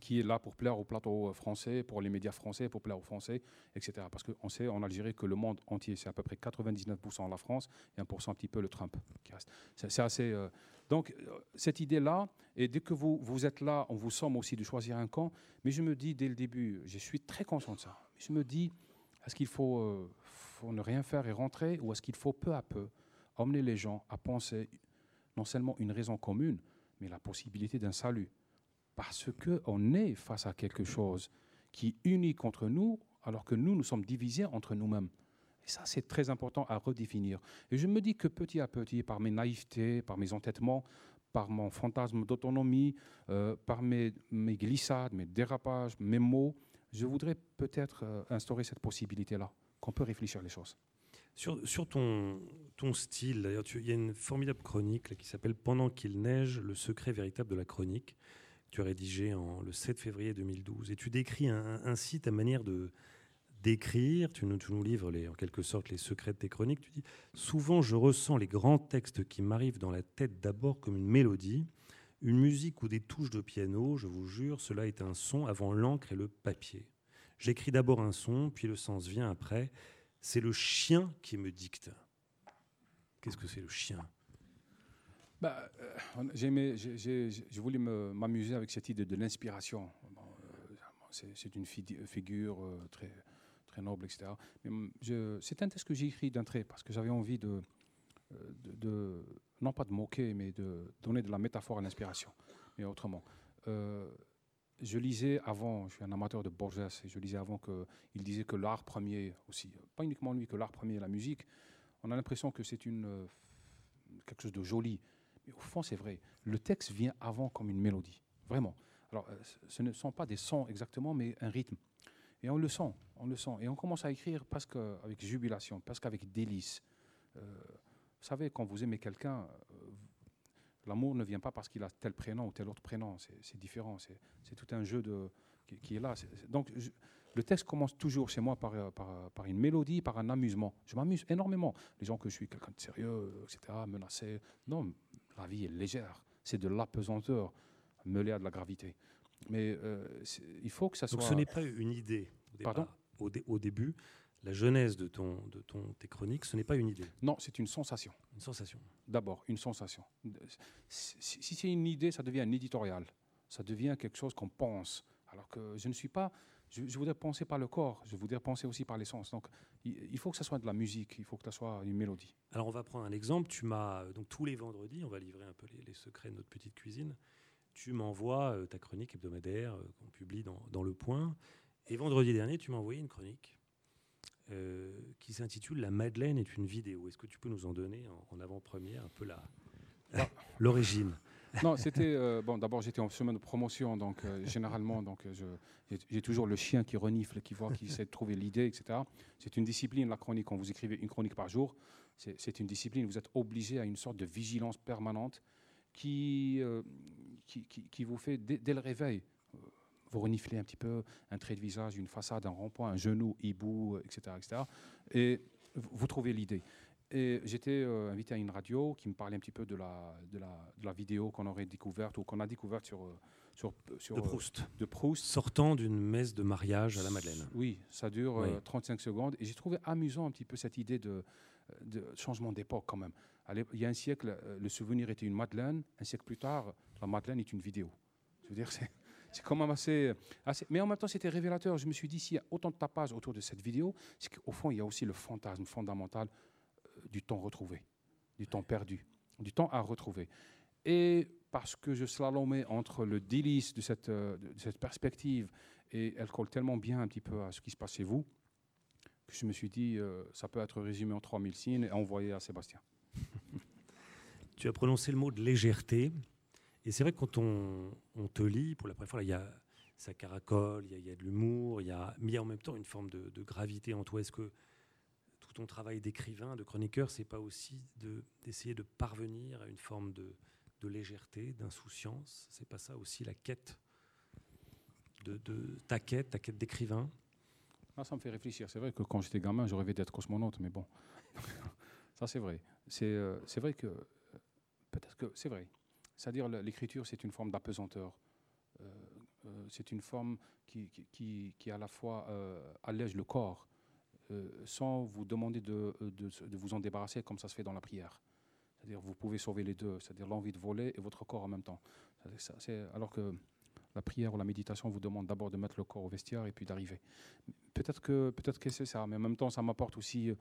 qui est là pour plaire au plateau français, pour les médias français, pour plaire aux Français, etc. Parce qu'on sait en Algérie que le monde entier, c'est à peu près 99% la France et 1% un petit peu le Trump qui reste. C'est assez. Euh, donc, euh, cette idée-là, et dès que vous, vous êtes là, on vous somme aussi de choisir un camp. Mais je me dis dès le début, je suis très conscient de ça. Je me dis, est-ce qu'il euh, faut ne rien faire et rentrer, ou est-ce qu'il faut peu à peu emmener les gens à penser non seulement une raison commune, mais la possibilité d'un salut? Parce qu'on est face à quelque chose qui unit contre nous, alors que nous, nous sommes divisés entre nous-mêmes. Et ça, c'est très important à redéfinir. Et je me dis que petit à petit, par mes naïvetés, par mes entêtements, par mon fantasme d'autonomie, euh, par mes, glissades, mes dérapages, mes mots, je voudrais peut-être euh, instaurer cette possibilité-là, qu'on peut réfléchir les choses. Sur, ton style, d'ailleurs, il y a une formidable chronique qui s'appelle Pendant qu'il neige, le secret véritable de la chronique tu as rédigé en, le 7 février 2012. Et tu décris ainsi ta manière de d'écrire. Tu nous, nous livres en quelque sorte les secrets de tes chroniques. Tu dis Souvent, je ressens les grands textes qui m'arrivent dans la tête d'abord comme une mélodie, une musique ou des touches de piano. Je vous jure, cela est un son avant l'encre et le papier. J'écris d'abord un son, puis le sens vient après. C'est le chien qui me dicte. Qu'est-ce que c'est le chien? Bah, euh, j'ai voulu m'amuser avec cette idée de l'inspiration. Euh, c'est une figure euh, très, très noble, etc. C'est un texte que j'ai écrit d'un trait parce que j'avais envie de, de, non pas de moquer, mais de donner de la métaphore à l'inspiration, mais autrement. je lisais avant, je suis un amateur de Borges, et je lisais avant qu'il disait que l'art premier aussi, pas uniquement lui, que l'art premier la musique, on a l'impression que c'est quelque chose de joli, au fond, c'est vrai. Le texte vient avant comme une mélodie, vraiment. Alors, euh, ce ne sont pas des sons exactement, mais un rythme. Et on le sent, on le sent. Et on commence à écrire parce avec jubilation, parce qu'avec délice. Euh, vous savez, quand vous aimez quelqu'un, euh, l'amour ne vient pas parce qu'il a tel prénom ou tel autre prénom. C'est différent. C'est tout un jeu de, qui, est là. donc, le texte commence toujours chez moi par, par, par, une mélodie, par un amusement. Je m'amuse énormément. Les gens que je suis quelqu'un de sérieux, etc., menacé. Non, la vie est légère. C'est de l'apesanteur mêlée à de la gravité. Mais euh, il faut que ça soit. Donc ce n'est pas une idée. Au Pardon? Au, début, la genèse de, ton, de ton, tes chroniques, ce n'est pas une idée. Non, c'est une sensation. Une sensation. D'abord, une sensation. Si, si c'est une idée, ça devient un éditorial. Ça devient quelque chose qu'on pense. Alors que je ne suis pas je, voudrais penser par le corps, je voudrais penser aussi par les sens. Donc, il, faut que ça soit de la musique, il faut que ça soit une mélodie. Alors, on va prendre un exemple. Tu m'as donc tous les vendredis, on va livrer un peu les, secrets de notre petite cuisine. Tu m'envoies euh, ta chronique hebdomadaire euh, qu'on publie dans, Le Point. Et vendredi dernier, tu m'as envoyé une chronique euh, qui s'intitule La Madeleine est une vidéo. Est-ce que tu peux nous en donner en, avant-première un peu la, l'origine? Non, c'était euh, bon. D'abord, j'étais en semaine de promotion, donc euh, généralement, donc je, j'ai toujours le chien qui renifle, qui voit, qui essaie de trouver l'idée, etc. C'est une discipline la chronique. Quand vous écrivez une chronique par jour, c'est une discipline. Vous êtes obligé à une sorte de vigilance permanente qui qui, qui, vous fait dès, le réveil. Vous reniflez un petit peu un trait de visage, une façade, un rond-point, un genou, hibou, etc., etc. Et vous trouvez l'idée. Et j'étais euh, invité à une radio qui me parlait un petit peu de la, de la, de la vidéo qu'on aurait découverte ou qu'on a découverte sur, euh, sur, sur, de Proust. de Proust. Sortant d'une messe de mariage à la Madeleine. Oui, ça dure 35 euh, secondes. Et j'ai trouvé amusant un petit peu cette idée de, de changement d'époque quand même. Il y a un siècle, le souvenir était une Madeleine. Un siècle plus tard, la Madeleine est une vidéo. Je veux dire, c'est. C'est quand même assez, assez, Mais en même temps, c'était révélateur. Je me suis dit, s'il y a autant de tapage autour de cette vidéo, c'est qu'au fond, il y a aussi le fantasme fondamental du temps retrouvé, du temps perdu, du temps à retrouver. Et parce que je slalomais entre le délice de cette, euh, de cette perspective et elle colle tellement bien un petit peu à ce qui se passe chez vous, que je me suis dit, euh, ça peut être résumé en 3000 signes et envoyé à Sébastien. tu as prononcé le mot de légèreté. Et c'est vrai que quand on, te lit, pour la première fois, il y a ça caracole, il y, a, de l'humour, il y a, mais en même temps une forme de, de gravité en toi. Est-ce que ton travail d'écrivain, de chroniqueur, c'est pas aussi d'essayer de, parvenir à une forme de, légèreté, d'insouciance? C'est pas ça aussi la quête de, ta quête, ta quête d'écrivain? Ah, Ça me fait réfléchir. C'est vrai que quand j'étais gamin, je rêvais d'être cosmonaute, mais bon, ça c'est vrai. C'est euh, vrai que peut-être que c'est vrai. C'est-à-dire l'écriture, c'est une forme d'apesanteur. Euh, euh, c'est une forme qui, qui, qui, à la fois allège le corps euh, sans vous demander de, de, vous en débarrasser comme ça se fait dans la prière. C'est-à-dire vous pouvez sauver les deux, c'est-à-dire l'envie de voler et votre corps en même temps. alors que la prière ou la méditation vous demande d'abord de mettre le corps au vestiaire et puis d'arriver. Peut-être que, peut que c'est ça, mais en même temps, ça m'apporte aussi, euh,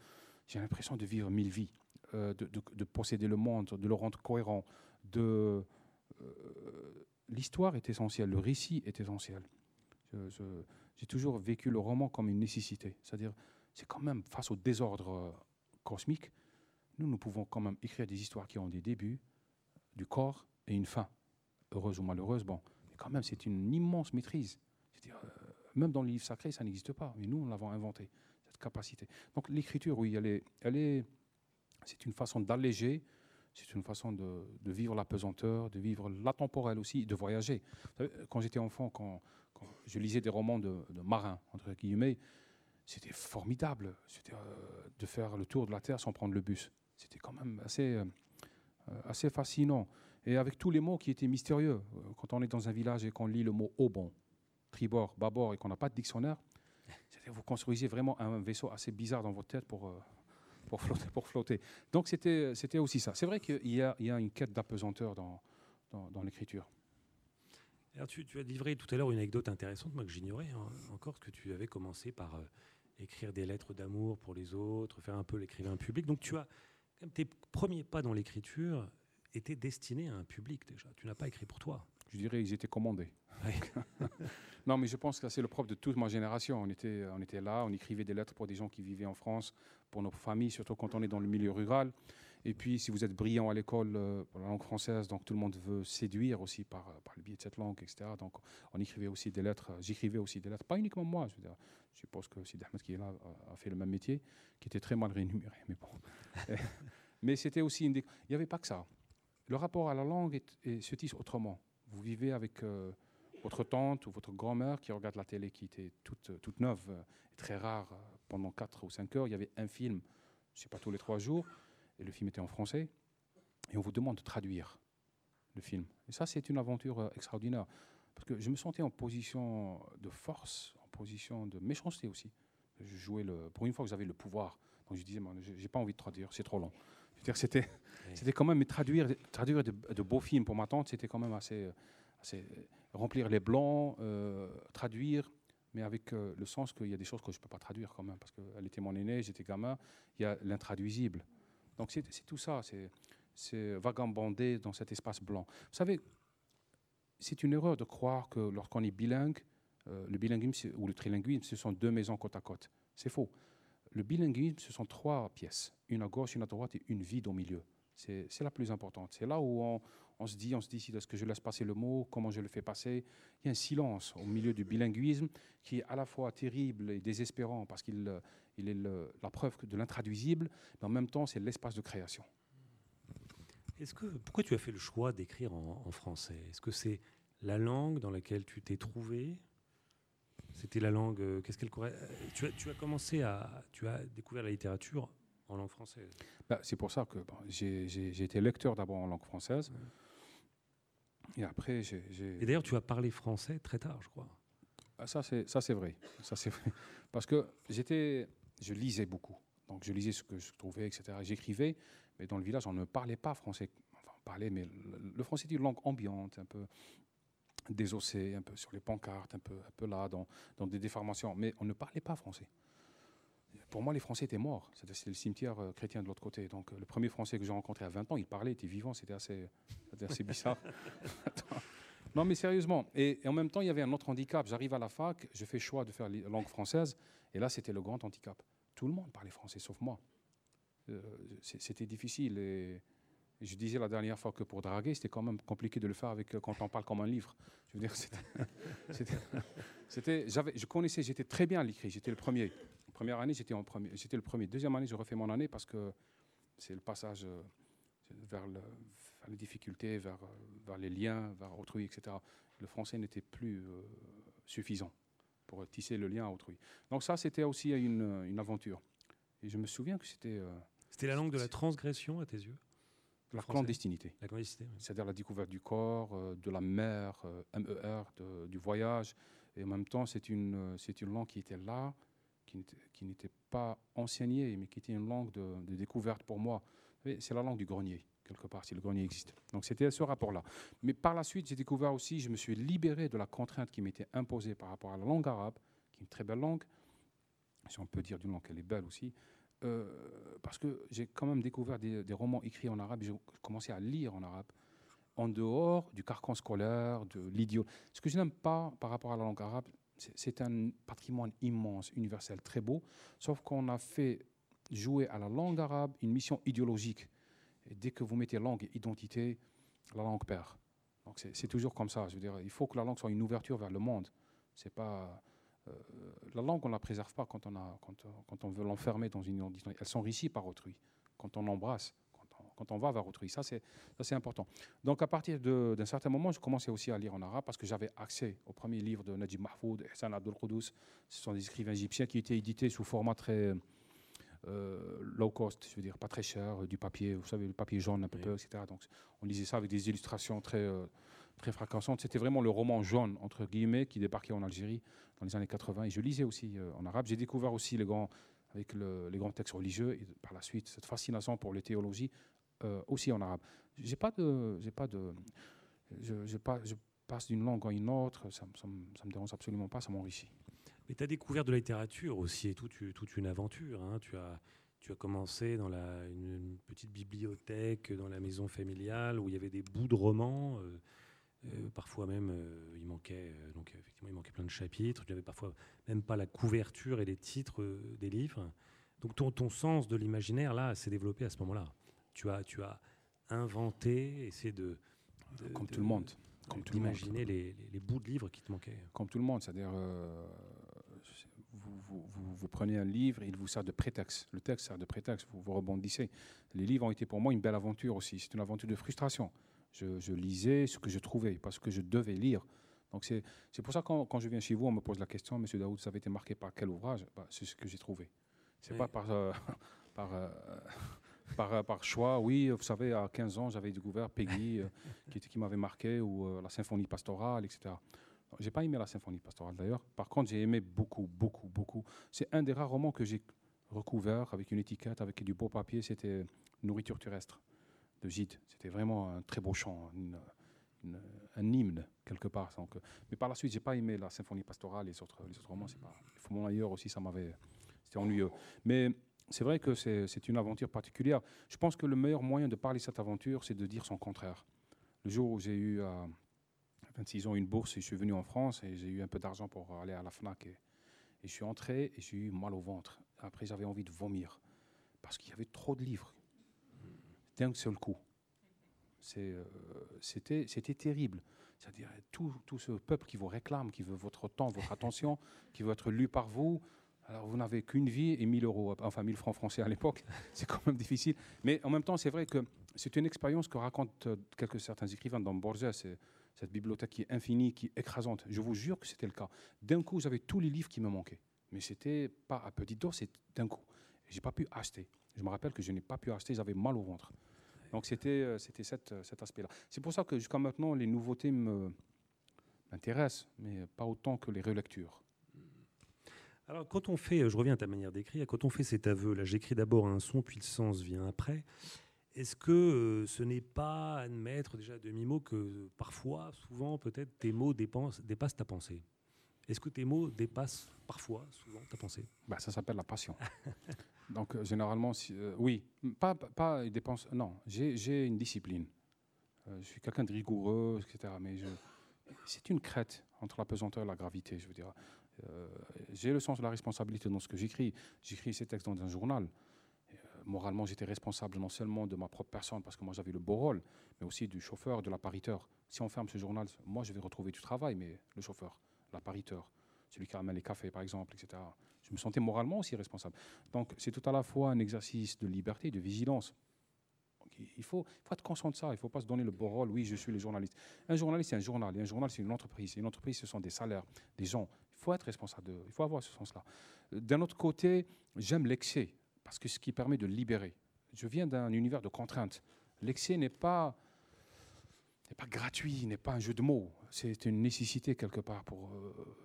j'ai l'impression de vivre mille vies, euh, de, de, posséder le monde, de le rendre cohérent. De, L'histoire est essentielle, le récit est essentiel. J'ai toujours vécu le roman comme une nécessité, c'est-à-dire c'est quand même face au désordre euh, cosmique, nous, nous pouvons quand même écrire des histoires qui ont des débuts, du corps et une fin, heureuse ou malheureuse. Bon, mais quand même, c'est une immense maîtrise. euh, même dans le livre sacré, ça n'existe pas, mais nous, on l'avons inventé, cette capacité. Donc l'écriture, oui, elle est, elle est, c'est une façon d'alléger, c'est une façon de, vivre la pesanteur, de vivre la temporelle aussi, de voyager. quand j'étais enfant, quand, je lisais des romans de marins, entre guillemets, c'était formidable c'était euh, de faire le tour de la Terre sans prendre le bus. C'était quand même assez, euh, assez fascinant. Et avec tous les mots qui étaient mystérieux. Euh, quand on est dans un village et qu'on lit le mot au bon, tribord, bâbord, et qu'on n'a pas de dictionnaire, vous construisez vraiment un vaisseau assez bizarre dans votre tête pour, pour, flotter, pour flotter. Donc c'était, c'était aussi ça. C'est vrai qu'il y a, il y a une quête d'apesanteur dans, dans, l'écriture. Alors tu, tu, as livré tout à l'heure une anecdote intéressante, moi que j'ignorais hein, encore, que tu avais commencé par écrire des lettres d'amour pour les autres, faire un peu l'écrivain public. Donc tu as, tes premiers pas dans l'écriture étaient destinés à un public déjà. Tu n'as pas écrit pour toi. Je dirais qu'ils étaient commandés. non, mais je pense que c'est le propre de toute ma génération. On était, on était là, on écrivait des lettres pour des gens qui vivaient en France, pour nos familles, surtout quand on est dans le milieu rural. Et puis, si vous êtes brillant à l'école euh, la langue française, donc tout le monde veut séduire aussi par, par le biais de cette langue, etc. Donc, on écrivait aussi des lettres. J'écrivais aussi des lettres, pas uniquement moi. Je, suppose que Sid Ahmed qui est là a fait le même métier, qui était très mal rémunéré, mais bon. mais c'était aussi une. Il n'y avait pas que ça. Le rapport à la langue se tisse autrement. Vous vivez avec euh, votre tante ou votre grand-mère qui regarde la télé, qui était toute, toute neuve, euh, très rare. pendant 4 ou 5 heures, il y avait un film, je ne sais pas, tous les 3 jours et le film était en français, et on vous demande de traduire le film. Et ça, c'est une aventure euh, extraordinaire, parce que je me sentais en position de force, en position de méchanceté aussi. Je jouais le, pour une fois que j'avais le pouvoir, donc je disais, j'ai pas envie de traduire, c'est trop long. C'était, c'était quand même, mais traduire, traduire de, beaux films pour ma tante, c'était quand même assez, assez remplir les blancs, euh, traduire, mais avec euh, le sens qu'il y a des choses que je ne peux pas traduire quand même, parce qu'elle était mon aînée, j'étais gamin, il y a l'intraduisible. Donc c'est tout ça, c'est vagabonder dans cet espace blanc. Vous savez, c'est une erreur de croire que lorsqu'on est bilingue, euh, le bilinguisme ou le trilinguisme, ce sont deux maisons côte à côte. C'est faux. Le bilinguisme, ce sont trois pièces, une à gauche, une à droite et une vide au milieu. C'est la plus importante. C'est là où On se dit, on se dit, est-ce que je laisse passer le mot Comment je le fais passer? Il y a un silence au milieu du bilinguisme qui est à la fois terrible et désespérant parce qu'il il est la preuve de l'intraduisible, mais en même temps, c'est l'espace de création. Est-ce que, pourquoi tu as fait le choix d'écrire en, français? Est-ce que c'est la langue dans laquelle tu t'es trouvé? C'était la langue. Euh, qu'est-ce qu'elle euh, tu as, tu as commencé à. Tu as découvert la littérature en langue française? Bah, C'est pour ça que j'ai été lecteur d'abord en langue française. Et après, j'ai. Et d'ailleurs, tu as parlé français très tard, je crois. Ah, ça, c'est ça, c'est vrai. Ça, c'est vrai. Parce que j'étais, je lisais beaucoup. Donc, je lisais ce que je trouvais, etc. J'écrivais, mais dans le village, on ne parlait pas français. Enfin, on parlait, mais le, français est une langue ambiante, un peu désossée, un peu sur les pancartes, un peu, un peu là, dans, dans des déformations. Mais on ne parlait pas français. Pour moi, les Français étaient morts. C'était le cimetière euh, chrétien de l'autre côté. Donc, le premier Français que j'ai rencontré à 20 ans, il parlait, il était vivant. C'était assez, assez bizarre. non, mais sérieusement. Et, en même temps, il y avait un autre handicap. J'arrive à la fac, je fais choix de faire langue française. Et là, c'était le grand handicap. Tout le monde parlait français, sauf moi. Euh, c'était difficile. Et, je disais la dernière fois que pour draguer, c'était quand même compliqué de le faire avec, euh, quand on parle comme un livre. Je veux dire, c'était, je connaissais, j'étais très bien à l'écrit, j'étais le premier. Première année, j'étais, en premier, j'étais le premier. Deuxième année, je refais mon année parce que c'est le passage euh, vers, le, les difficultés, vers, vers, les liens, vers autrui, etc. Le français n'était plus suffisant pour tisser le lien à autrui. Donc ça, c'était aussi une, une aventure. Et je me souviens que c'était... C'était la langue de la transgression à tes yeux? La clandestinité. La clandestinité. C'est-à-dire la découverte du corps, euh, de la mer, euh, MER, du voyage. Et en même temps, c'est une, euh, c'est une langue qui était là, qui n'était pas enseignée, mais qui était une langue de, découverte pour moi. C'est la langue du grenier, quelque part, si le grenier existe. Donc c'était ce rapport-là. Mais par la suite, j'ai découvert aussi, je me suis libéré de la contrainte qui m'était imposée par rapport à la langue arabe, qui est une très belle langue. Si on peut dire d'une langue qu'elle est belle aussi, euh, parce que j'ai quand même découvert des, romans écrits en arabe, j'ai commencé à lire en arabe, en dehors du carcan scolaire, de l'idiot. Ce que je n'aime pas par rapport à la langue arabe, c'est un patrimoine immense, universel, très beau, sauf qu'on a fait jouer à la langue arabe une mission idéologique. Dès que vous mettez langue et identité, la langue perd. Donc c'est toujours comme ça. Il faut que la langue soit une ouverture vers le monde. C'est pas euh, la langue, on ne la préserve pas quand on, quand on veut l'enfermer dans une identité. Elle s'enrichit par autrui, quand on l'embrasse, quand on, va vers autrui. Ça, c'est important. Donc, à partir d'un certain moment, je commençais aussi à lire en arabe parce que j'avais accès au premier livre de Najib Mahfoud, Hassan Abdul Qudus. Ce sont des écrivains égyptiens qui étaient édités sous format très euh, low cost, je veux dire, pas très cher, du papier, vous savez, le papier jaune un peu, etc. Donc, on lisait ça avec des illustrations très. Euh, très fracassante. C'était vraiment le roman jaune, entre guillemets, qui débarquait en Algérie dans les années 80. Et je lisais aussi euh, en arabe. J'ai découvert aussi les grands, avec les grands textes religieux et par la suite cette fascination pour les théologies euh, aussi en arabe. J'ai pas de, j'ai pas de, je, passe d'une langue à une autre. Ça, ça, me dérange absolument pas. Ça m'enrichit. Mais tu as découvert de la littérature aussi et toute, toute une aventure. Hein. Tu as tu as commencé dans la, une, petite bibliothèque dans la maison familiale où il y avait des bouts de romans. Euh, euh, parfois même, il manquait donc effectivement il manquait plein de chapitres. Il n'y avait parfois même pas la couverture et les titres des livres. Donc ton, ton sens de l'imaginaire là s'est développé à ce moment-là. Tu as tu as inventé, essayé de, comme tout le monde, comme tout d'imaginer les, les, bouts de livres qui te manquaient. Comme tout le monde, c'est-à-dire vous, vous, vous, vous, prenez un livre, il vous sert de prétexte. Le texte sert de prétexte, vous, vous rebondissez. Les livres ont été pour moi une belle aventure aussi. C'est une aventure de frustration. Je, lisais ce que je trouvais, pas ce que je devais lire. Donc c'est pour ça que quand, quand, je viens chez vous, on me pose la question, Monsieur Daoud, ça avait été marqué par quel ouvrage? Bah, C'est ce que j'ai trouvé. C'est pas par, euh, par, euh, par, euh, par, choix. Oui, vous savez, à 15 ans, j'avais découvert Peggy, qui, qui m'avait marqué, ou la symphonie pastorale, etc. J'ai pas aimé la symphonie pastorale d'ailleurs. Par contre, j'ai aimé beaucoup, beaucoup, beaucoup. C'est un des rares romans que j'ai recouvert avec une étiquette, avec du beau papier. C'était Nourriture terrestre de Gide. C'était vraiment un très beau chant, un hymne quelque part. Donc, mais par la suite, j'ai pas aimé la symphonie pastorale et les autres, les romans. Pas. Il faut ailleurs aussi, ça m'avait. C'était ennuyeux. Mais c'est vrai que c'est une aventure particulière. Je pense que le meilleur moyen de parler de cette aventure, c'est de dire son contraire. Le jour où j'ai eu à 26 ans une bourse et je suis venu en France et j'ai eu un peu d'argent pour aller à la FNAC et, je suis entré et j'ai eu mal au ventre. Après, j'avais envie de vomir parce qu'il y avait trop de livres d'un seul coup. C'était terrible. C'est-à-dire tout, ce peuple qui vous réclame, qui veut votre temps, votre attention, qui veut être lu par vous. Alors vous n'avez qu'une vie et 1000 euros, enfin 1000 francs français à l'époque, c'est quand même difficile. Mais en même temps, c'est vrai que c'est une expérience que racontent euh, quelques certains écrivains dans Borges, cette bibliothèque infinie, qui est écrasante. Je vous jure que c'était le cas. D'un coup, j'avais tous les livres qui me manquaient. Mais c'était pas à petite dose, c'est d'un coup. J'ai pas pu acheter. Je me rappelle que je n'ai pas pu acheter, j'avais mal au ventre. Donc c'était euh, euh, cet aspect-là. C'est pour ça que jusqu'à maintenant, les nouveautés m'intéressent, mais pas autant que les relectures. Alors quand on fait, je reviens à ta manière d'écrire, quand on fait cet aveu, là j'écris d'abord un son, puis le sens vient après. Est-ce que euh, ce n'est pas admettre déjà à demi-mot que parfois, souvent, peut-être tes mots dépassent ta pensée? Est-ce que tes mots dépassent parfois, souvent, ta pensée? Bah, Ça s'appelle la passion. Donc, euh, généralement, euh, oui, pas, pas dépense. Non, j'ai une discipline. je suis quelqu'un de rigoureux, etc. Mais c'est une crête entre la pesanteur et la gravité, je veux dire. J'ai le sens de la responsabilité dans ce que j'écris. J'écris ces textes dans un journal moralement, j'étais responsable non seulement de ma propre personne, parce que moi j'avais le beau rôle, mais aussi du chauffeur, de l'appariteur. Si on ferme ce journal, moi je vais retrouver du travail, mais le chauffeur, l'appariteur, celui qui ramène les cafés par exemple, etc. Je me sentais moralement aussi responsable. Donc c'est tout à la fois un exercice de liberté, de vigilance. il faut, faut, être conscient de ça, il ne faut pas se donner le beau rôle, oui je suis le journaliste. Un journaliste c'est un journal, et un journal c'est une entreprise. Et une entreprise ce sont des salaires, des gens. Faut être responsable, il faut avoir ce sens-là. D'un autre côté, j'aime l'excès parce que ce qui permet de libérer. Je viens d'un univers de contraintes. L'excès n'est pas, n'est pas gratuit, n'est pas un jeu de mots. C'est une nécessité quelque part pour euh,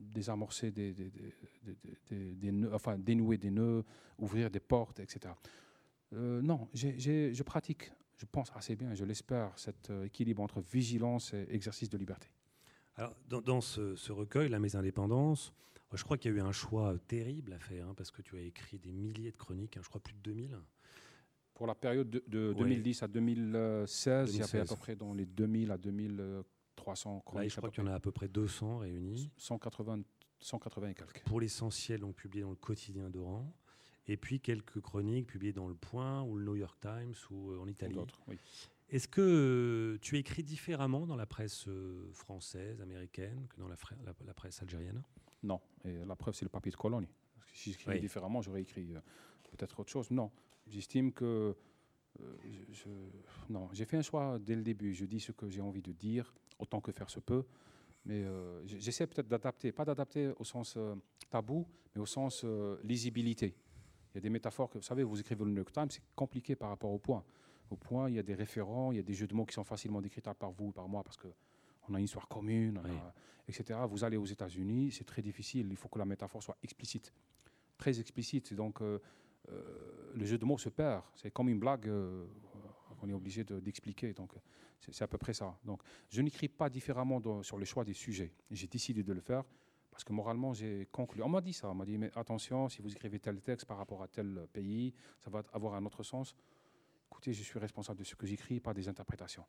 désamorcer des, dénouer des nœuds, ouvrir des portes, etc. Euh, non, je pratique, je pense assez bien, je l'espère, cet euh, équilibre entre vigilance et exercice de liberté. Alors, dans, dans ce, ce, recueil, La Maison Indépendance, je crois qu'il y a eu un choix terrible à faire, hein, parce que tu as écrit des milliers de chroniques, hein, je crois plus de 2000. Pour la période de, 2010 à 2016, il y avait à peu près dans les 2000 à 2300 chroniques. je crois qu'il y en a à peu près 200 réunis. 180, 180 et quelques. Pour l'essentiel, donc publié dans le quotidien d'Oran. Et puis quelques chroniques publiées dans Le Point ou le New York Times ou euh, en Italie. Oui. Est-ce que euh, tu écris différemment dans la presse euh, française, américaine, que dans la presse algérienne? Non. Et la preuve, c'est le papier de colonie. si j'écrivais différemment, j'aurais écrit euh, peut-être autre chose. Non. J'estime que. Euh, non, j'ai fait un choix dès le début. Je dis ce que j'ai envie de dire, autant que faire se peut. Mais euh, j'essaie peut-être d'adapter, pas d'adapter au sens tabou, mais au sens lisibilité. Il y a des métaphores que, vous savez, vous écrivez le New York Times, c'est compliqué par rapport au point. Au point, il y a des référents, il y a des jeux de mots qui sont facilement décryptables par vous, par moi, parce que on a une histoire commune, etc. Vous allez aux États-Unis, c'est très difficile. Il faut que la métaphore soit explicite, très explicite. Donc, euh, euh, le jeu de mots se perd. C'est comme une blague euh, qu'on est obligé d'expliquer. Donc, c'est à peu près ça. Donc, je n'écris pas différemment sur le choix des sujets. J'ai décidé de le faire parce que moralement, j'ai conclu. On m'a dit ça. On m'a dit, mais attention, si vous écrivez tel texte par rapport à tel pays, ça va avoir un autre sens. Écoutez, je suis responsable de ce que j'écris, pas des interprétations.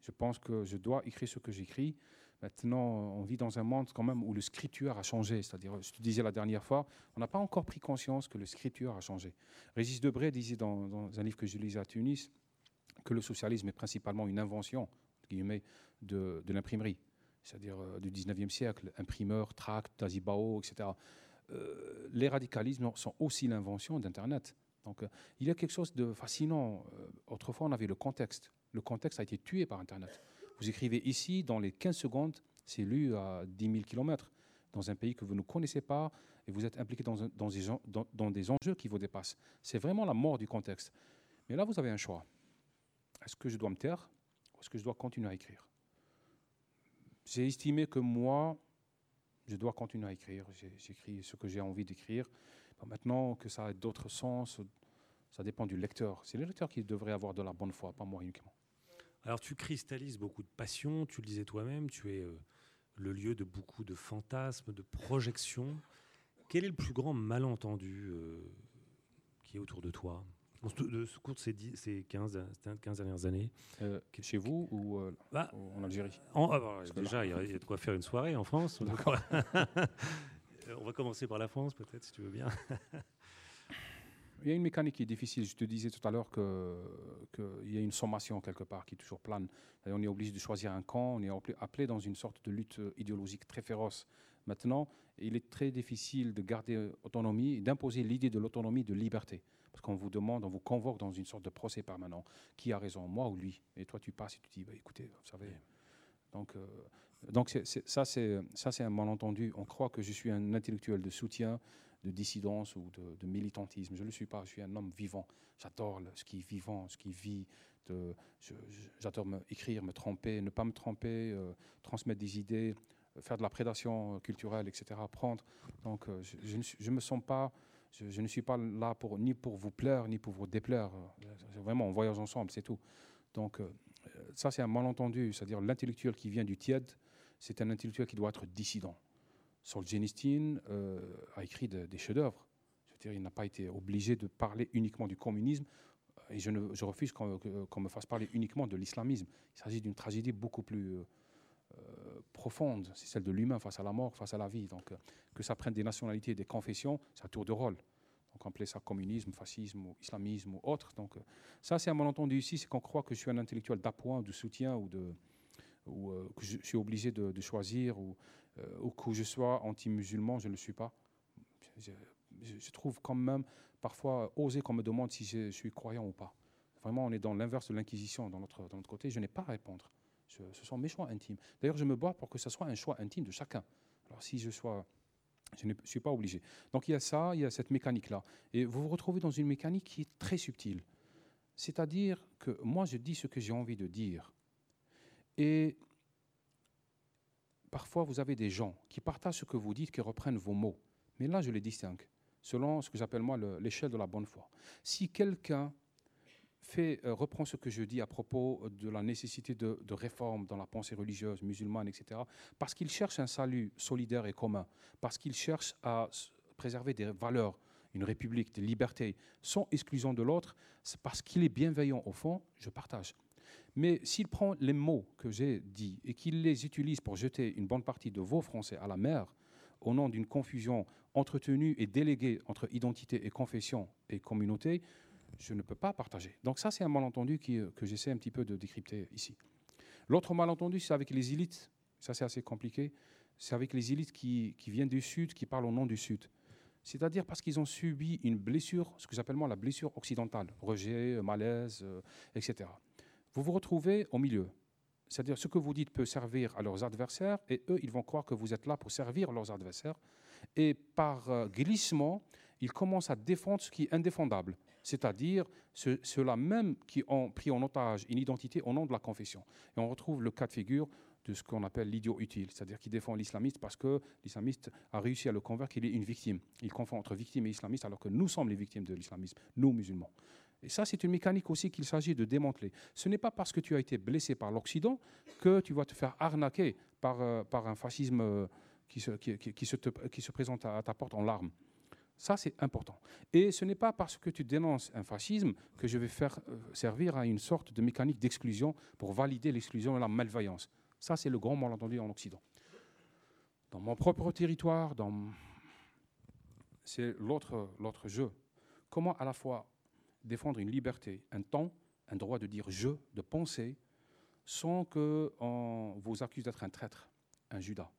Je pense que je dois écrire ce que j'écris. Maintenant, on vit dans un monde quand même où le scripture a changé. C'est-à-dire, je te disais la dernière fois, on n'a pas encore pris conscience que le scripture a changé. Régis Debray disait dans, un livre que je lisais à Tunis que le socialisme est principalement une invention de, l'imprimerie, c'est-à-dire euh, du 19e siècle, imprimeur, tract, Tazibao, etc. Euh, les radicalismes sont aussi l'invention d'Internet. Donc, euh, il y a quelque chose de fascinant. autrefois, on avait le contexte le contexte a été tué par Internet. Vous écrivez ici, dans les 15 secondes, c'est lu à 10 000 km, dans un pays que vous ne connaissez pas, et vous êtes impliqué dans, dans, des, enjeux qui vous dépassent. C'est vraiment la mort du contexte. Mais là, vous avez un choix. Est-ce que je dois me taire ou est-ce que je dois continuer à écrire? J'ai estimé que moi, je dois continuer à écrire. J'écris ce que j'ai envie d'écrire. Maintenant que ça a d'autres sens, ça dépend du lecteur. C'est le lecteur qui devrait avoir de la bonne foi, pas moi uniquement. Alors tu cristallises beaucoup de passion, tu le disais toi-même, tu es euh, le lieu de beaucoup de fantasmes, de projections. Quel est le plus grand malentendu euh, qui est autour de toi? De ce cours de ces, 15, 15, dernières années euh, Chez vous ou bah, en Algérie? ah, bah, Déjà, il y, a de quoi faire une soirée en France. on va commencer par la France, peut-être, si tu veux bien. il y a une mécanique qui est difficile. Je te disais tout à l'heure qu'il y a une sommation quelque part qui est toujours plane. on est obligé de choisir un camp, on est appelé dans une sorte de lutte idéologique très féroce. Maintenant, il est très difficile de garder autonomie d'imposer l'idée de l'autonomie de liberté. Parce qu'on vous demande, on vous convoque dans une sorte de procès permanent. Qui a raison, moi ou lui? Et toi, tu passes et tu dis, bah, écoutez, vous savez. Donc, euh, donc ça, c'est un malentendu. On croit que je suis un intellectuel de soutien, de dissidence ou de, militantisme. Je ne le suis pas, je suis un homme vivant. J'adore ce qui est vivant, ce qui vit. J'adore écrire, me tromper, ne pas me tromper, euh, transmettre des idées, faire de la prédation culturelle, etc. Apprendre. Donc, euh, je ne me sens pas, je, ne suis pas là ni pour vous plaire, ni pour vous déplaire. Vraiment, on voyage ensemble, c'est tout. Donc, euh, ça, c'est un malentendu. C'est-à-dire, l'intellectuel qui vient du tiède, c'est un intellectuel qui doit être dissident. Solzhenitsyn euh, a écrit des chefs-d'œuvre. il n'a pas été obligé de parler uniquement du communisme. Et je, refuse qu'on me fasse parler uniquement de l'islamisme. Il s'agit d'une tragédie beaucoup plus euh, profonde, c'est celle de l'humain face à la mort, face à la vie. Donc, euh, que ça prenne des nationalités, des confessions, c'est un tour de rôle. Donc, on appelait ça communisme, fascisme, islamisme ou autre. Donc, euh, ça, c'est un malentendu ici, c'est qu'on croit que je suis un intellectuel d'appoint, de soutien, ou, de, ou que je suis obligé de, choisir, ou, ou, que je sois anti-musulman, je ne le suis pas. Je, trouve quand même parfois osé qu'on me demande si je, suis croyant ou pas. Vraiment, on est dans l'inverse de l'inquisition dans notre, dans notre côté. Je n'ai pas à répondre ce sont mes choix intimes. D'ailleurs, je me bats pour que ce soit un choix intime de chacun. Alors, si je sois. Je ne suis pas obligé. Donc, il y a ça, il y a cette mécanique-là. Et vous vous retrouvez dans une mécanique qui est très subtile. C'est-à-dire que moi, je dis ce que j'ai envie de dire. Et parfois, vous avez des gens qui partagent ce que vous dites, qui reprennent vos mots. Mais là, je les distingue, selon ce que j'appelle moi l'échelle de la bonne foi. Si quelqu'un fait, euh, reprend ce que je dis à propos de la nécessité de, réforme dans la pensée religieuse musulmane, etc., parce qu'il cherche un salut solidaire et commun, parce qu'il cherche à préserver des valeurs, une république, des libertés, sans exclusion de l'autre, c'est parce qu'il est bienveillant au fond, je partage. Mais s'il prend les mots que j'ai dits et qu'il les utilise pour jeter une bonne partie de vos Français à la mer, au nom d'une confusion entretenue et déléguée entre identité et confession et communauté, je ne peux pas partager. Donc ça, c'est un malentendu euh, que j'essaie un petit peu de décrypter ici. L'autre malentendu, c'est avec les élites. Ça, c'est assez compliqué. C'est avec les élites qui, qui, viennent du Sud, qui parlent au nom du Sud. C'est-à-dire parce qu'ils ont subi une blessure, ce que j'appelle moi la blessure occidentale, rejet, malaise, euh, etc. Vous vous retrouvez au milieu. C'est-à-dire ce que vous dites peut servir à leurs adversaires et eux, ils vont croire que vous êtes là pour servir leurs adversaires. Et par euh, glissement, ils commencent à défendre ce qui est indéfendable c'est-à-dire ceux-là même qui ont pris en otage une identité au nom de la confession. Et on retrouve le cas de figure de ce qu'on appelle l'idiot utile, c'est-à-dire qui défend l'islamiste parce que l'islamiste a réussi à le convaincre qu'il est une victime. Il confond entre victime et islamiste alors que nous sommes les victimes de l'islamisme, nous musulmans. Et ça, c'est une mécanique aussi qu'il s'agit de démanteler. Ce n'est pas parce que tu as été blessé par l'Occident que tu vas te faire arnaquer par, euh, par un fascisme euh, qui se, qui, se qui se présente à ta porte en larmes. Ça, c'est important. Et ce n'est pas parce que tu dénonces un fascisme que je vais faire euh, servir à une sorte de mécanique d'exclusion pour valider l'exclusion et la malveillance. Ça, c'est le grand malentendu en Occident. Dans mon propre territoire, dans... c'est l'autre jeu. Comment à la fois défendre une liberté, un temps, un droit de dire je, de penser, sans qu'on vous accuse d'être un traître, un Judas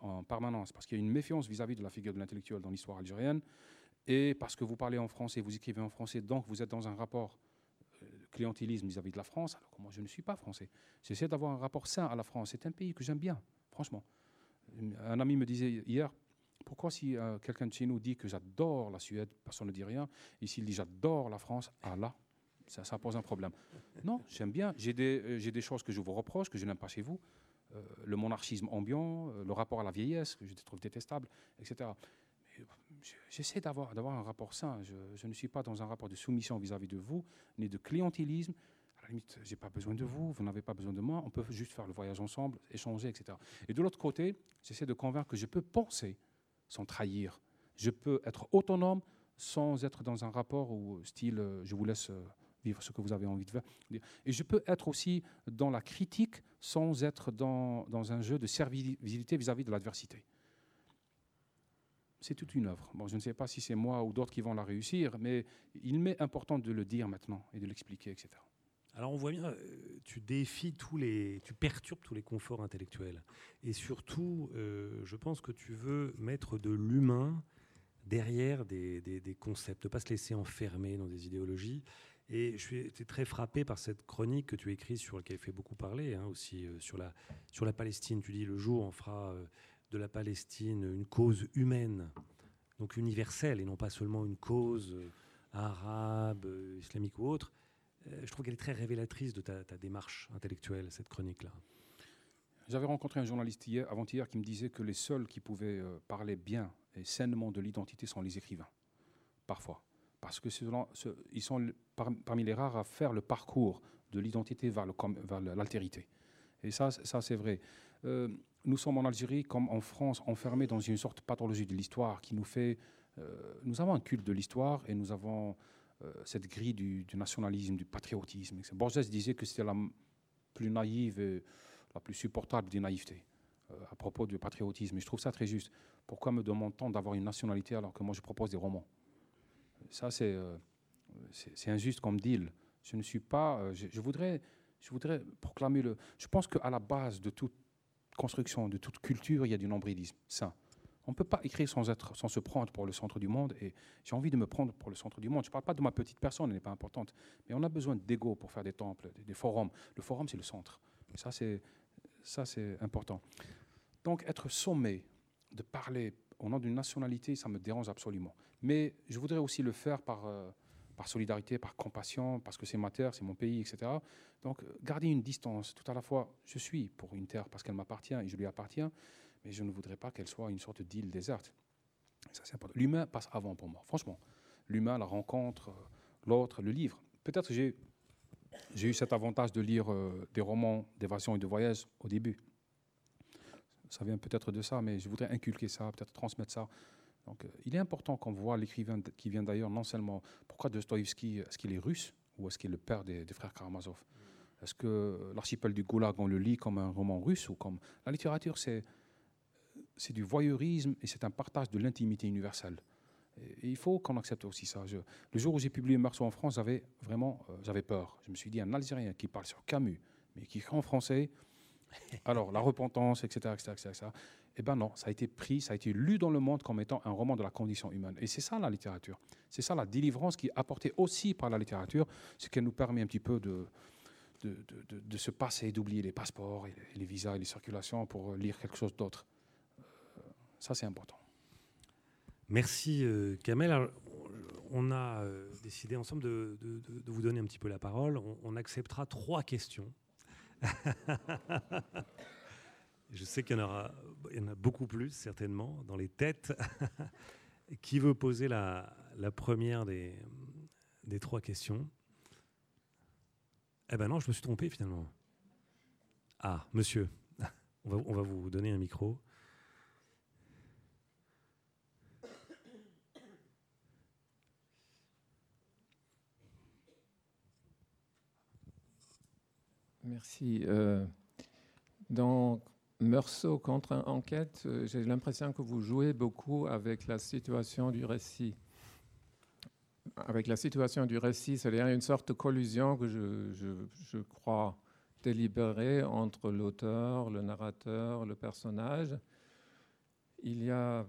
en permanence, parce qu'il y a une méfiance vis-à-vis de la figure de l'intellectuel dans l'histoire algérienne, et parce que vous parlez en français, vous écrivez en français, donc vous êtes dans un rapport euh, clientélisme vis-à-vis de la France, alors que moi je ne suis pas français. J'essaie d'avoir un rapport sain à la France. C'est un pays que j'aime bien, franchement. Un ami me disait hier, pourquoi si euh, quelqu'un de chez nous dit que j'adore la Suède, personne ne dit rien, et s'il dit j'adore la France, ah là, ça, pose un problème. Non, j'aime bien. J'ai des, euh, j'ai des choses que je vous reproche, que je n'aime pas chez vous. Euh, le monarchisme ambiant, le rapport à la vieillesse, que je trouve détestable, etc. J'essaie d'avoir, un rapport sain. Je, ne suis pas dans un rapport de soumission vis-à-vis de vous, ni de clientélisme. À la limite, je n'ai pas besoin de vous, vous n'avez pas besoin de moi. On peut juste faire le voyage ensemble, échanger, etc. Et de l'autre côté, j'essaie de convaincre que je peux penser sans trahir. Je peux être autonome sans être dans un rapport où, style, euh, je vous laisse vivre ce que vous avez envie de faire. Et je peux être aussi dans la critique sans être dans, dans un jeu de servilité vis-à-vis de l'adversité. c'est toute une œuvre. Bon, je ne sais pas si c'est moi ou d'autres qui vont la réussir, mais il m'est important de le dire maintenant et de l'expliquer, etc. Alors on voit bien, euh, tu défies tous les, tu perturbes tous les conforts intellectuels, et surtout, euh, je pense que tu veux mettre de l'humain derrière des, concepts, ne pas se laisser enfermer dans des idéologies. Et je suis très frappé par cette chronique que tu écris sur laquelle fait beaucoup parler, hein, aussi euh, sur la sur la Palestine. Tu dis le jour on fera de la Palestine une cause humaine, donc universelle, et non pas seulement une cause arabe, islamique ou autre. Euh, je trouve qu'elle est très révélatrice de ta, démarche intellectuelle, cette chronique-là. J'avais rencontré un journaliste hier, avant-hier qui me disait que les seuls qui pouvaient euh, parler bien et sainement de l'identité sont les écrivains, parfois. Parce que sont parmi les rares à faire le parcours de l'identité vers l'altérité. Et ça, ça c'est vrai. Euh, nous sommes en Algérie, comme en France, enfermés dans une sorte de pathologie de l'histoire qui nous fait. nous avons un culte de l'histoire et nous avons cette grille du, nationalisme, du patriotisme. Borges disait que c'était la plus naïve et la plus supportable des naïvetés euh, à propos du patriotisme. Et je trouve ça très juste. Pourquoi me demande-t-on d'avoir une nationalité alors que moi je propose des romans? Ça, c'est euh, c'est injuste comme deal. Je ne suis pas. Je, voudrais, je voudrais proclamer le. Je pense qu'à la base de toute construction, de toute culture, il y a du nombrilisme. Ça. On ne peut pas écrire sans, être, se prendre pour le centre du monde. Et j'ai envie de me prendre pour le centre du monde. Je ne parle pas de ma petite personne, elle n'est pas importante. Mais on a besoin d'ego pour faire des temples, des, forums. Le forum, c'est le centre. ça, c'est, ça, c'est important. Donc, être sommé de parler au nom d'une nationalité, ça me dérange absolument. Mais je voudrais aussi le faire par, euh, par solidarité, par compassion, parce que c'est ma terre, c'est mon pays, etc. Donc, garder une distance. Tout à la fois, je suis pour une terre parce qu'elle m'appartient et je lui appartiens mais je ne voudrais pas qu'elle soit une sorte d'île déserte. Ça, c'est important. L'humain passe avant pour moi, franchement. L'humain, la rencontre, euh, l'autre, le livre. Peut-être j'ai, j'ai eu cet avantage de lire euh, des romans d'évasion et de voyage au début. Ça vient peut-être de ça, mais je voudrais inculquer ça, peut-être transmettre ça. Donc, euh, il est important qu'on voit l'écrivain qui vient d'ailleurs non seulement. Pourquoi Dostoïevski Est-ce qu'il est russe ou est-ce qu'il est le père des, des frères Karamazov? Est-ce que l'archipel du Goulag, on le lit comme un roman russe ou comme. La littérature, c'est c'est du voyeurisme et c'est un partage de l'intimité universelle. Et il faut qu'on accepte aussi ça. le jour où j'ai publié Marceau en France, j'avais vraiment euh, j'avais peur. Je me suis dit, un Algérien qui parle sur Camus, mais qui écrit en français, alors la repentance, etc., etc., etc., Eh ben non, ça a été pris, ça a été lu dans le monde comme étant un roman de la condition humaine. Et c'est ça la littérature. C'est ça la délivrance qui est apportée aussi par la littérature, ce qui nous permet un petit peu de, de, de, se passer, d'oublier les passeports, et les visas et les circulations pour lire quelque chose d'autre. Ça, c'est important. Merci, euh, Kamel. on a euh, décidé ensemble de, vous donner un petit peu la parole. On, acceptera trois questions. Je sais qu'il y, en aura, a beaucoup plus, certainement, dans les têtes. Qui veut poser la, première des, trois questions? Eh ben non, je me suis trompé finalement. Ah, monsieur, on va vous donner un micro. Merci. Euh, dans Meursault contre enquête, euh, j'ai l'impression que vous jouez beaucoup avec la situation du récit. Avec la situation du récit, c'est-à-dire une sorte de collusion que je, je crois délibérée entre l'auteur, le narrateur, le personnage. Il y a,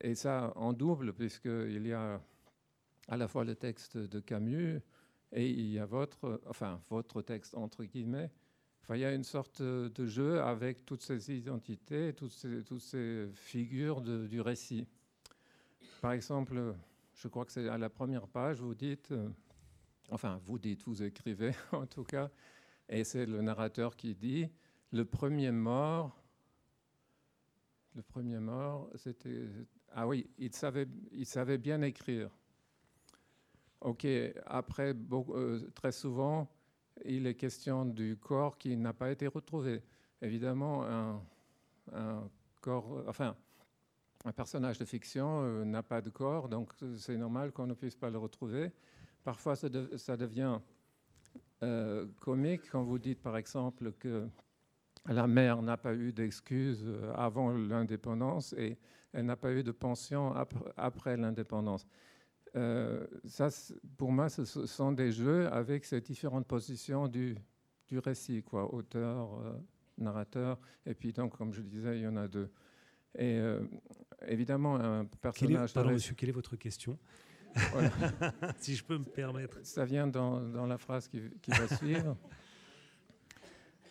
et ça en double, puisqu'il y a à la fois le texte de Camus, et il y a votre, enfin, votre texte, entre guillemets. Enfin, il y a une sorte de jeu avec toutes ces identités, toutes ces, figures du récit. Par exemple, je crois que c'est à la première page, vous dites, euh, enfin, vous dites, vous écrivez en tout cas, et c'est le narrateur qui dit, le premier mort, le premier mort, c'était, ah oui, il savait, il savait bien écrire. Ok, après, euh, très souvent, il est question du corps qui n'a pas été retrouvé. Évidemment, un, corps, enfin, un personnage de fiction euh, n'a pas de corps, donc c'est normal qu'on ne puisse pas le retrouver. Parfois, ça, devient euh, comique quand vous dites, par exemple, que la mère n'a pas eu d'excuses avant l'indépendance et elle n'a pas eu de pension après, l'indépendance. Euh, ça, pour moi, ce sont des jeux avec ces différentes positions du, du récit, quoi, auteur, euh, narrateur, et puis donc, comme je disais, il y en a deux. Et évidemment, un personnage. pardon, monsieur, quelle est votre question? Si je peux me permettre. Ça vient dans, dans la phrase qui, qui va suivre.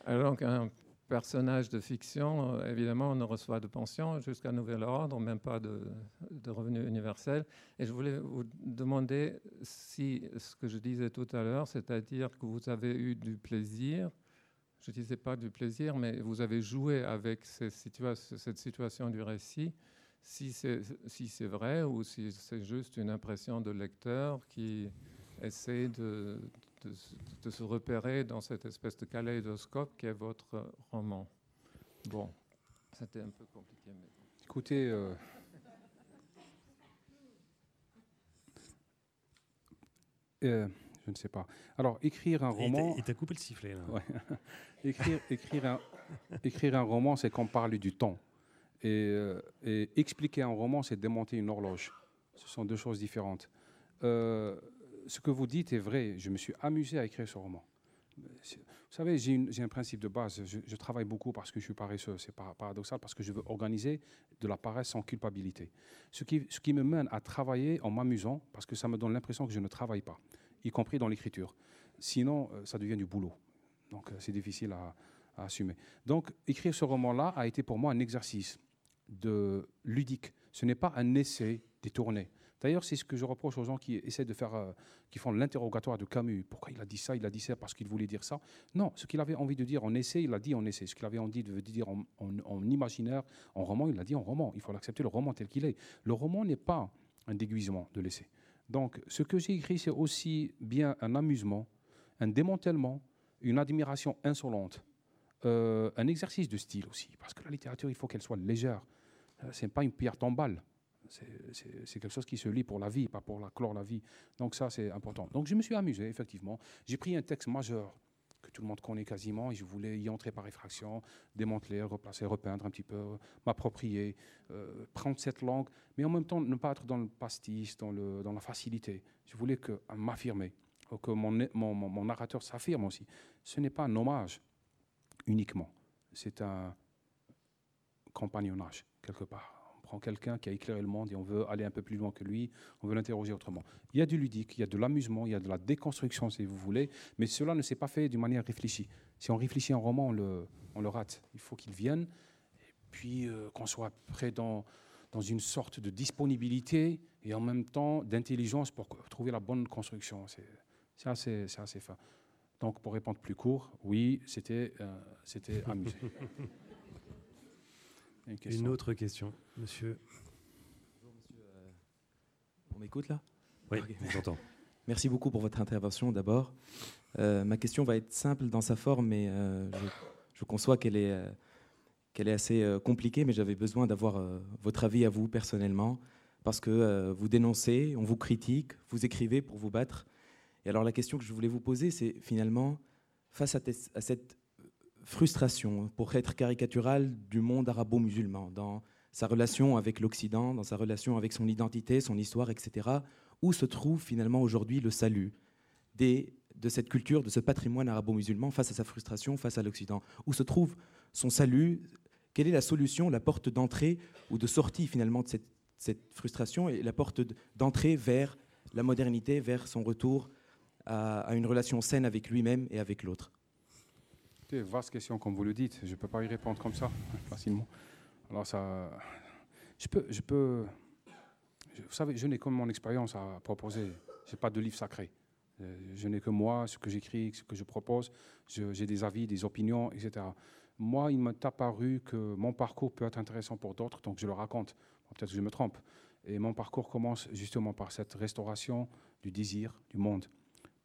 Alors qu'un personnage de fiction, euh, évidemment, on ne reçoit de pension jusqu'à nouvel ordre, même pas de, revenu universel. Et je voulais vous demander si ce que je disais tout à l'heure, c'est-à-dire que vous avez eu du plaisir, je ne disais pas du plaisir, mais vous avez joué avec cette situation du récit, si c'est vrai ou si c'est juste une impression de lecteur qui essaie de, de, se repérer dans cette espèce de kaléidoscope qui est votre roman. Bon, c'était un peu compliqué. Mais... Écoutez, euh, euh, je ne sais pas. Alors, écrire un roman. Il t'a coupé le sifflet. Là. écrire, écrire, un, écrire un roman, c'est qu'on parle du temps. Et, euh, et, expliquer un roman, c'est démonter une horloge. Ce sont deux choses différentes. Euh, ce que vous dites est vrai. Je me suis amusé à écrire ce roman. Vous savez, j'ai un principe de base. Je, travaille beaucoup parce que je suis paresseux. C'est paradoxal parce que je veux organiser de la paresse sans culpabilité. Ce qui, me mène à travailler en m'amusant parce que ça me donne l'impression que je ne travaille pas, y compris dans l'écriture. Sinon, euh, ça devient du boulot. Donc, euh, c'est difficile à, à, assumer. Donc, écrire ce roman-là a été pour moi un exercice de ludique. Ce n'est pas un essai détourné. D'ailleurs, c'est ce que je reproche aux gens qui essaient de faire, euh, qui font l'interrogatoire de Camus. Pourquoi il a dit ça Il a dit ça parce qu'il voulait dire ça Non, ce qu'il avait envie de dire en essai, il l'a dit en essai. Ce qu'il avait envie de dire en, imaginaire, en roman, il l'a dit en roman. Il faut l'accepter, le roman tel qu'il est. Le roman n'est pas un déguisement de l'essai. Donc, ce que j'ai écrit, c'est aussi bien un amusement, un démantèlement, une admiration insolente, euh, un exercice de style aussi. Parce que la littérature, il faut qu'elle soit légère. Euh, Ce n'est pas une pierre tombale. C'est quelque chose qui se lit pour la vie, pas pour la clore la vie. Donc ça, c'est important. Donc je me suis amusé, effectivement. J'ai pris un texte majeur que tout le monde connaît quasiment et je voulais y entrer par effraction, démanteler, replacer, repeindre un petit peu, m'approprier, euh, prendre cette langue, mais en même temps ne pas être dans le pastis, dans, la facilité. Je voulais que, m'affirmer, que mon narrateur s'affirme aussi. Ce n'est pas un hommage uniquement, c'est un compagnonnage quelque part prend quelqu'un qui a éclairé le monde et on veut aller un peu plus loin que lui, on veut l'interroger autrement. Il y a du ludique, il y a de l'amusement, il y a de la déconstruction si vous voulez, mais cela ne s'est pas fait d'une manière réfléchie. Si on réfléchit en roman, on le, on le rate. Il faut qu'il vienne et puis euh, qu'on soit prêt dans, dans une sorte de disponibilité et en même temps d'intelligence pour trouver la bonne construction. C'est assez, assez fin. Donc, pour répondre plus court, oui, c'était euh, amusé. Une, autre question, monsieur. Bonjour, monsieur. Euh, on m'écoute là? Oui, j'entends. Merci beaucoup pour votre intervention d'abord. Euh, ma question va être simple dans sa forme, mais euh, je, conçois qu'elle est, qu'elle est assez compliquée, mais j'avais besoin d'avoir votre avis à vous personnellement, parce que vous dénoncez, on vous critique, vous écrivez pour vous battre. Et alors la question que je voulais vous poser, c'est finalement, face à, à cette frustration, pour être caricatural, du monde arabo-musulman, dans sa relation avec l'Occident, dans sa relation avec son identité, son histoire, etc. Où se trouve finalement aujourd'hui le salut de cette culture, de ce patrimoine arabo-musulman face à sa frustration, face à l'Occident? Où se trouve son salut? Quelle est la solution, la porte d'entrée ou de sortie finalement de cette, frustration et la porte d'entrée vers la modernité, vers son retour à une relation saine avec lui-même et avec l'autre? Vaste question, comme vous le dites. Je ne peux pas y répondre comme ça, facilement. Alors, ça. Je peux. Je peux vous savez, je n'ai que mon expérience à proposer. Je n'ai pas de livre sacré. Euh, je n'ai que moi, ce que j'écris, ce que je propose. J'ai des avis, des opinions, etc. Moi, il m'est apparu que mon parcours peut être intéressant pour d'autres, donc je le raconte. Peut-être que je me trompe. Et mon parcours commence justement par cette restauration du désir du monde,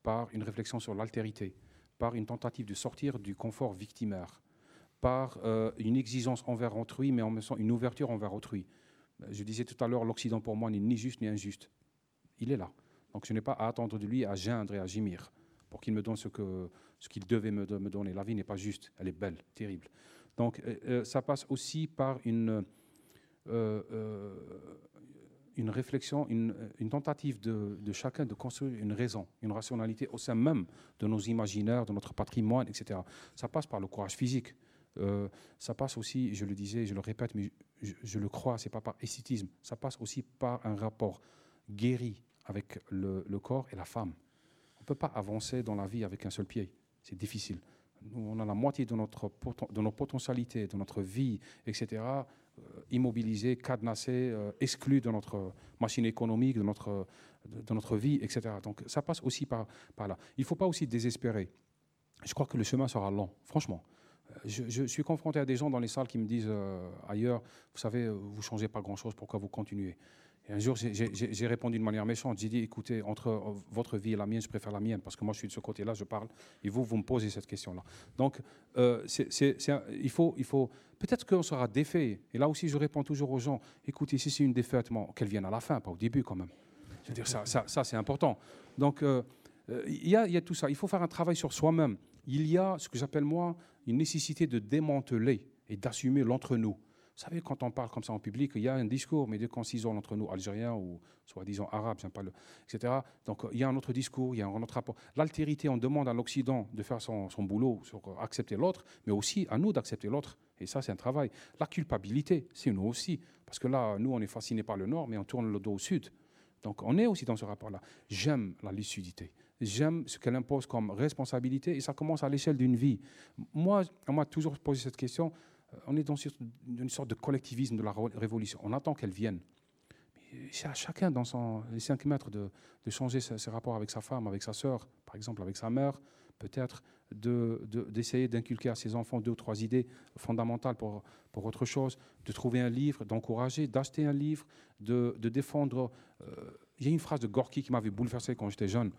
par une réflexion sur l'altérité, par une tentative de sortir du confort victimaire, par euh, une exigence envers autrui, mais en même temps une ouverture envers autrui. Euh, je disais tout à l'heure, l'Occident pour moi n'est ni juste ni injuste. Il est là. Donc je n'ai pas à attendre de lui à geindre et à gémir pour qu'il me donne ce qu'il ce devait me, me, donner. La vie n'est pas juste, elle est belle, terrible. Donc, ça passe aussi par une, une réflexion, une, tentative de, de, chacun de construire une raison, une rationalité au sein même de nos imaginaires, de notre patrimoine, etc. Ça passe par le courage physique. Euh, ça passe aussi, je le disais, je le répète, mais je, le crois, c'est pas par esthétisme, ça passe aussi par un rapport guéri avec le, corps et la femme. On ne peut pas avancer dans la vie avec un seul pied, c'est difficile. Nous, on a la moitié de, notre, de nos potentialités, de notre vie, etc., euh, immobilisées, cadenassées, euh, exclues de notre machine économique, de notre, de, notre vie, etc. Donc ça passe aussi par, par là. Il ne faut pas aussi désespérer. Je crois que le chemin sera long, franchement je, suis confronté à des gens dans les salles qui me disent euh, ailleurs, vous savez, euh, vous changez pas grand-chose, pourquoi vous continuez? Un jour, j'ai répondu d'une manière méchante. J'ai dit, écoutez, entre euh, votre vie et la mienne, je préfère la mienne, parce que moi, je suis de ce côté-là, je parle, et vous, vous me posez cette question-là. Donc, il faut, il faut peut-être qu'on sera défait. Et là aussi, je réponds toujours aux gens, écoutez, si c'est une défaite, qu'elle vienne à la fin, pas au début quand même. Je veux dire, ça, ça, c'est important. Donc, il y, y a tout ça. Il faut faire un travail sur soi-même. Il y a ce que j'appelle moi une nécessité de démanteler et d'assumer l'entre-nous. Vous savez, quand on parle comme ça en public, il y a un discours, mais dès qu'on entre nous, algériens ou soi-disant arabes, etc. Donc il y a un autre discours, il y a un autre rapport. L'altérité, on demande à l'Occident de faire son, boulot sur accepter l'autre, mais aussi à nous d'accepter l'autre. Et ça, c'est un travail. La culpabilité, c'est nous aussi. Parce que là, nous, on est fascinés par le Nord, mais on tourne le dos au Sud. Donc on est aussi dans ce rapport-là. J'aime la lucidité j'aime ce qu'elle impose comme responsabilité et ça commence à l'échelle d'une vie. Moi, on m'a toujours posé cette question. Euh, on est dans une sorte de collectivisme de la révolution. On attend qu'elle vienne. C'est à chacun dans son, les 5 mètres de, changer ses, rapports avec sa femme, avec sa sœur, par exemple avec sa mère, peut-être d'essayer d'inculquer à ses enfants deux ou trois idées fondamentales pour, autre chose, de trouver un livre, d'encourager, d'acheter un livre, de, défendre. Euh, il y a une phrase de Gorky qui m'avait bouleversé quand j'étais jeune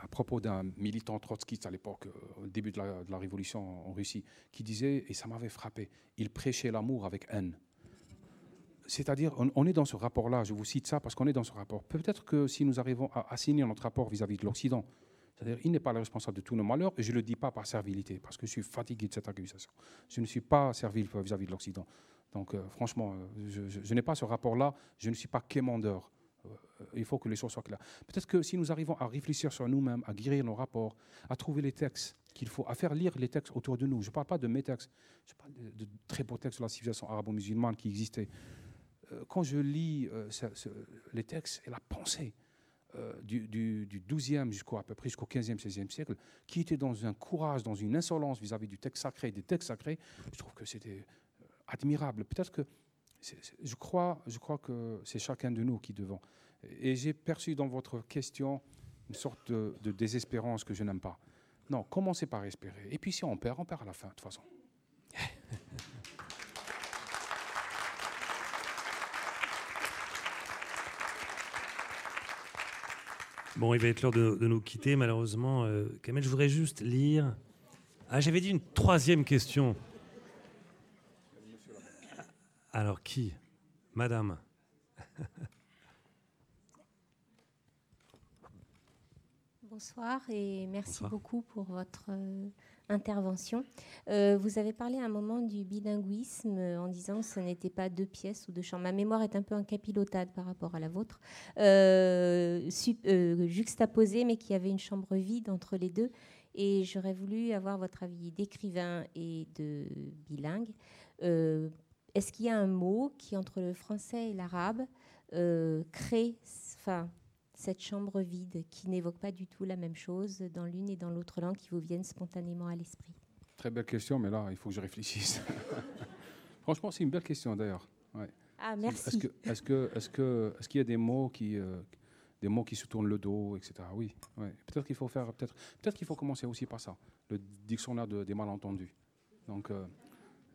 à propos d'un militant trotskiste à l'époque, euh, au début de la, révolution en Russie, qui disait, et ça m'avait frappé, il prêchait l'amour avec haine. C'est-à-dire, on, est dans ce rapport-là, je vous cite ça parce qu'on est dans ce rapport. Peut-être que si nous arrivons à assigner notre rapport vis-à-vis de l'Occident, c'est-à-dire, il n'est pas le responsable de tous nos malheurs, et je ne le dis pas par servilité, parce que je suis fatigué de cette accusation. Je ne suis pas servile vis-à-vis de l'Occident. Donc, euh, franchement, euh, je, je n'ai pas ce rapport-là, je ne suis pas quémandeur. Euh, il faut que les choses soient claires. Peut-être que si nous arrivons à réfléchir sur nous-mêmes, à guérir nos rapports, à trouver les textes qu'il faut, à faire lire les textes autour de nous. Je ne parle pas de mes textes, je parle de, très beaux textes de la civilisation arabo-musulmane qui existaient. Euh, quand je lis euh, les textes et la pensée du, du, 12e jusqu'au à peu près jusqu'au 15e, 16e siècle, qui était dans un courage, dans une insolence vis-à-vis du texte sacré, des textes sacrés, je trouve que c'était admirable. Peut-être que je crois, je crois que c'est chacun de nous qui devons. Et j'ai perçu dans votre question une sorte de, désespérance que je n'aime pas. Non, commencez par espérer. Et puis si on perd, on perd à la fin, de toute façon. Bon, il va être l'heure de, nous quitter, malheureusement. Euh, Kamel, je voudrais juste lire. Ah, j'avais dit une troisième question. Alors qui? Madame. Bonsoir et merci beaucoup pour votre euh, intervention. Euh, vous avez parlé à un moment du bilinguisme en disant que ce n'était pas deux pièces ou deux chambres. Ma mémoire est un peu en capilotade par rapport à la vôtre, euh, juxtaposée, mais qu'il y avait une chambre vide entre les deux. Et j'aurais voulu avoir votre avis d'écrivain et de bilingue est-ce qu'il y a un mot qui, entre le français et l'arabe, euh, crée enfin, cette chambre vide qui n'évoque pas du tout la même chose dans l'une et dans l'autre langue qui vous viennent spontanément à l'esprit? Très belle question, mais là, il faut que je réfléchisse. Franchement, c'est une belle question d'ailleurs. Ah, merci. Est-ce qu'il est que, est que, est qu'il y a des mots qui, euh, des mots qui se tournent le dos, etc. Oui. Peut-être qu'il faut faire, peut-être, peut-être qu'il faut commencer aussi par ça, le dictionnaire des malentendus. Donc, euh,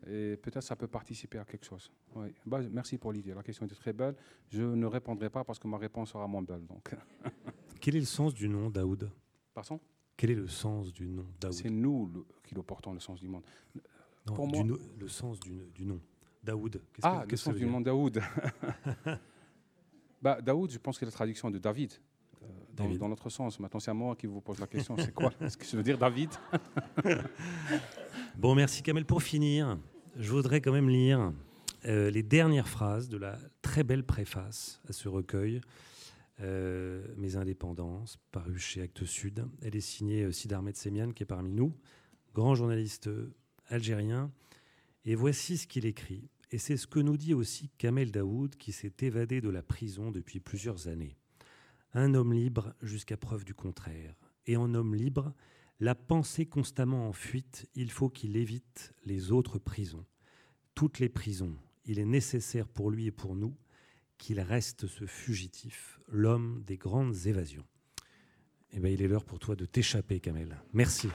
et peut-être ça peut participer à quelque chose. Oui. Bah, merci pour l'idée. La question était très belle. Je ne répondrai pas parce que ma réponse sera moins belle. Donc. Quel est le sens du nom Daoud? Pardon? Quel est le sens du nom Daoud? C'est nous qui le portons, le sens du monde. Non, pour moi, le sens du, du nom. Daoud. Ah, le sens du nom Daoud. bah, Daoud, je pense que la traduction de David. Euh, dans, notre sens. Maintenant, c'est à moi qui vous pose la question. C'est quoi? Ce que je veux dire David? Bon, merci Kamel. Pour finir, je voudrais quand même lire euh, les dernières phrases de la très belle préface à ce recueil, euh, Mes indépendances, paru chez Actes Sud. Elle est signée euh, Sid Ahmed Semian, qui est parmi nous, grand journaliste algérien. Et voici ce qu'il écrit. Et c'est ce que nous dit aussi Kamel Daoud, qui s'est évadé de la prison depuis plusieurs années. Un homme libre jusqu'à preuve du contraire. Et en homme libre, la pensée constamment en fuite, il faut qu'il évite les autres prisons. Toutes les prisons, il est nécessaire pour lui et pour nous qu'il reste ce fugitif, l'homme des grandes évasions. Eh bien, il est l'heure pour toi de t'échapper, Kamel. Merci.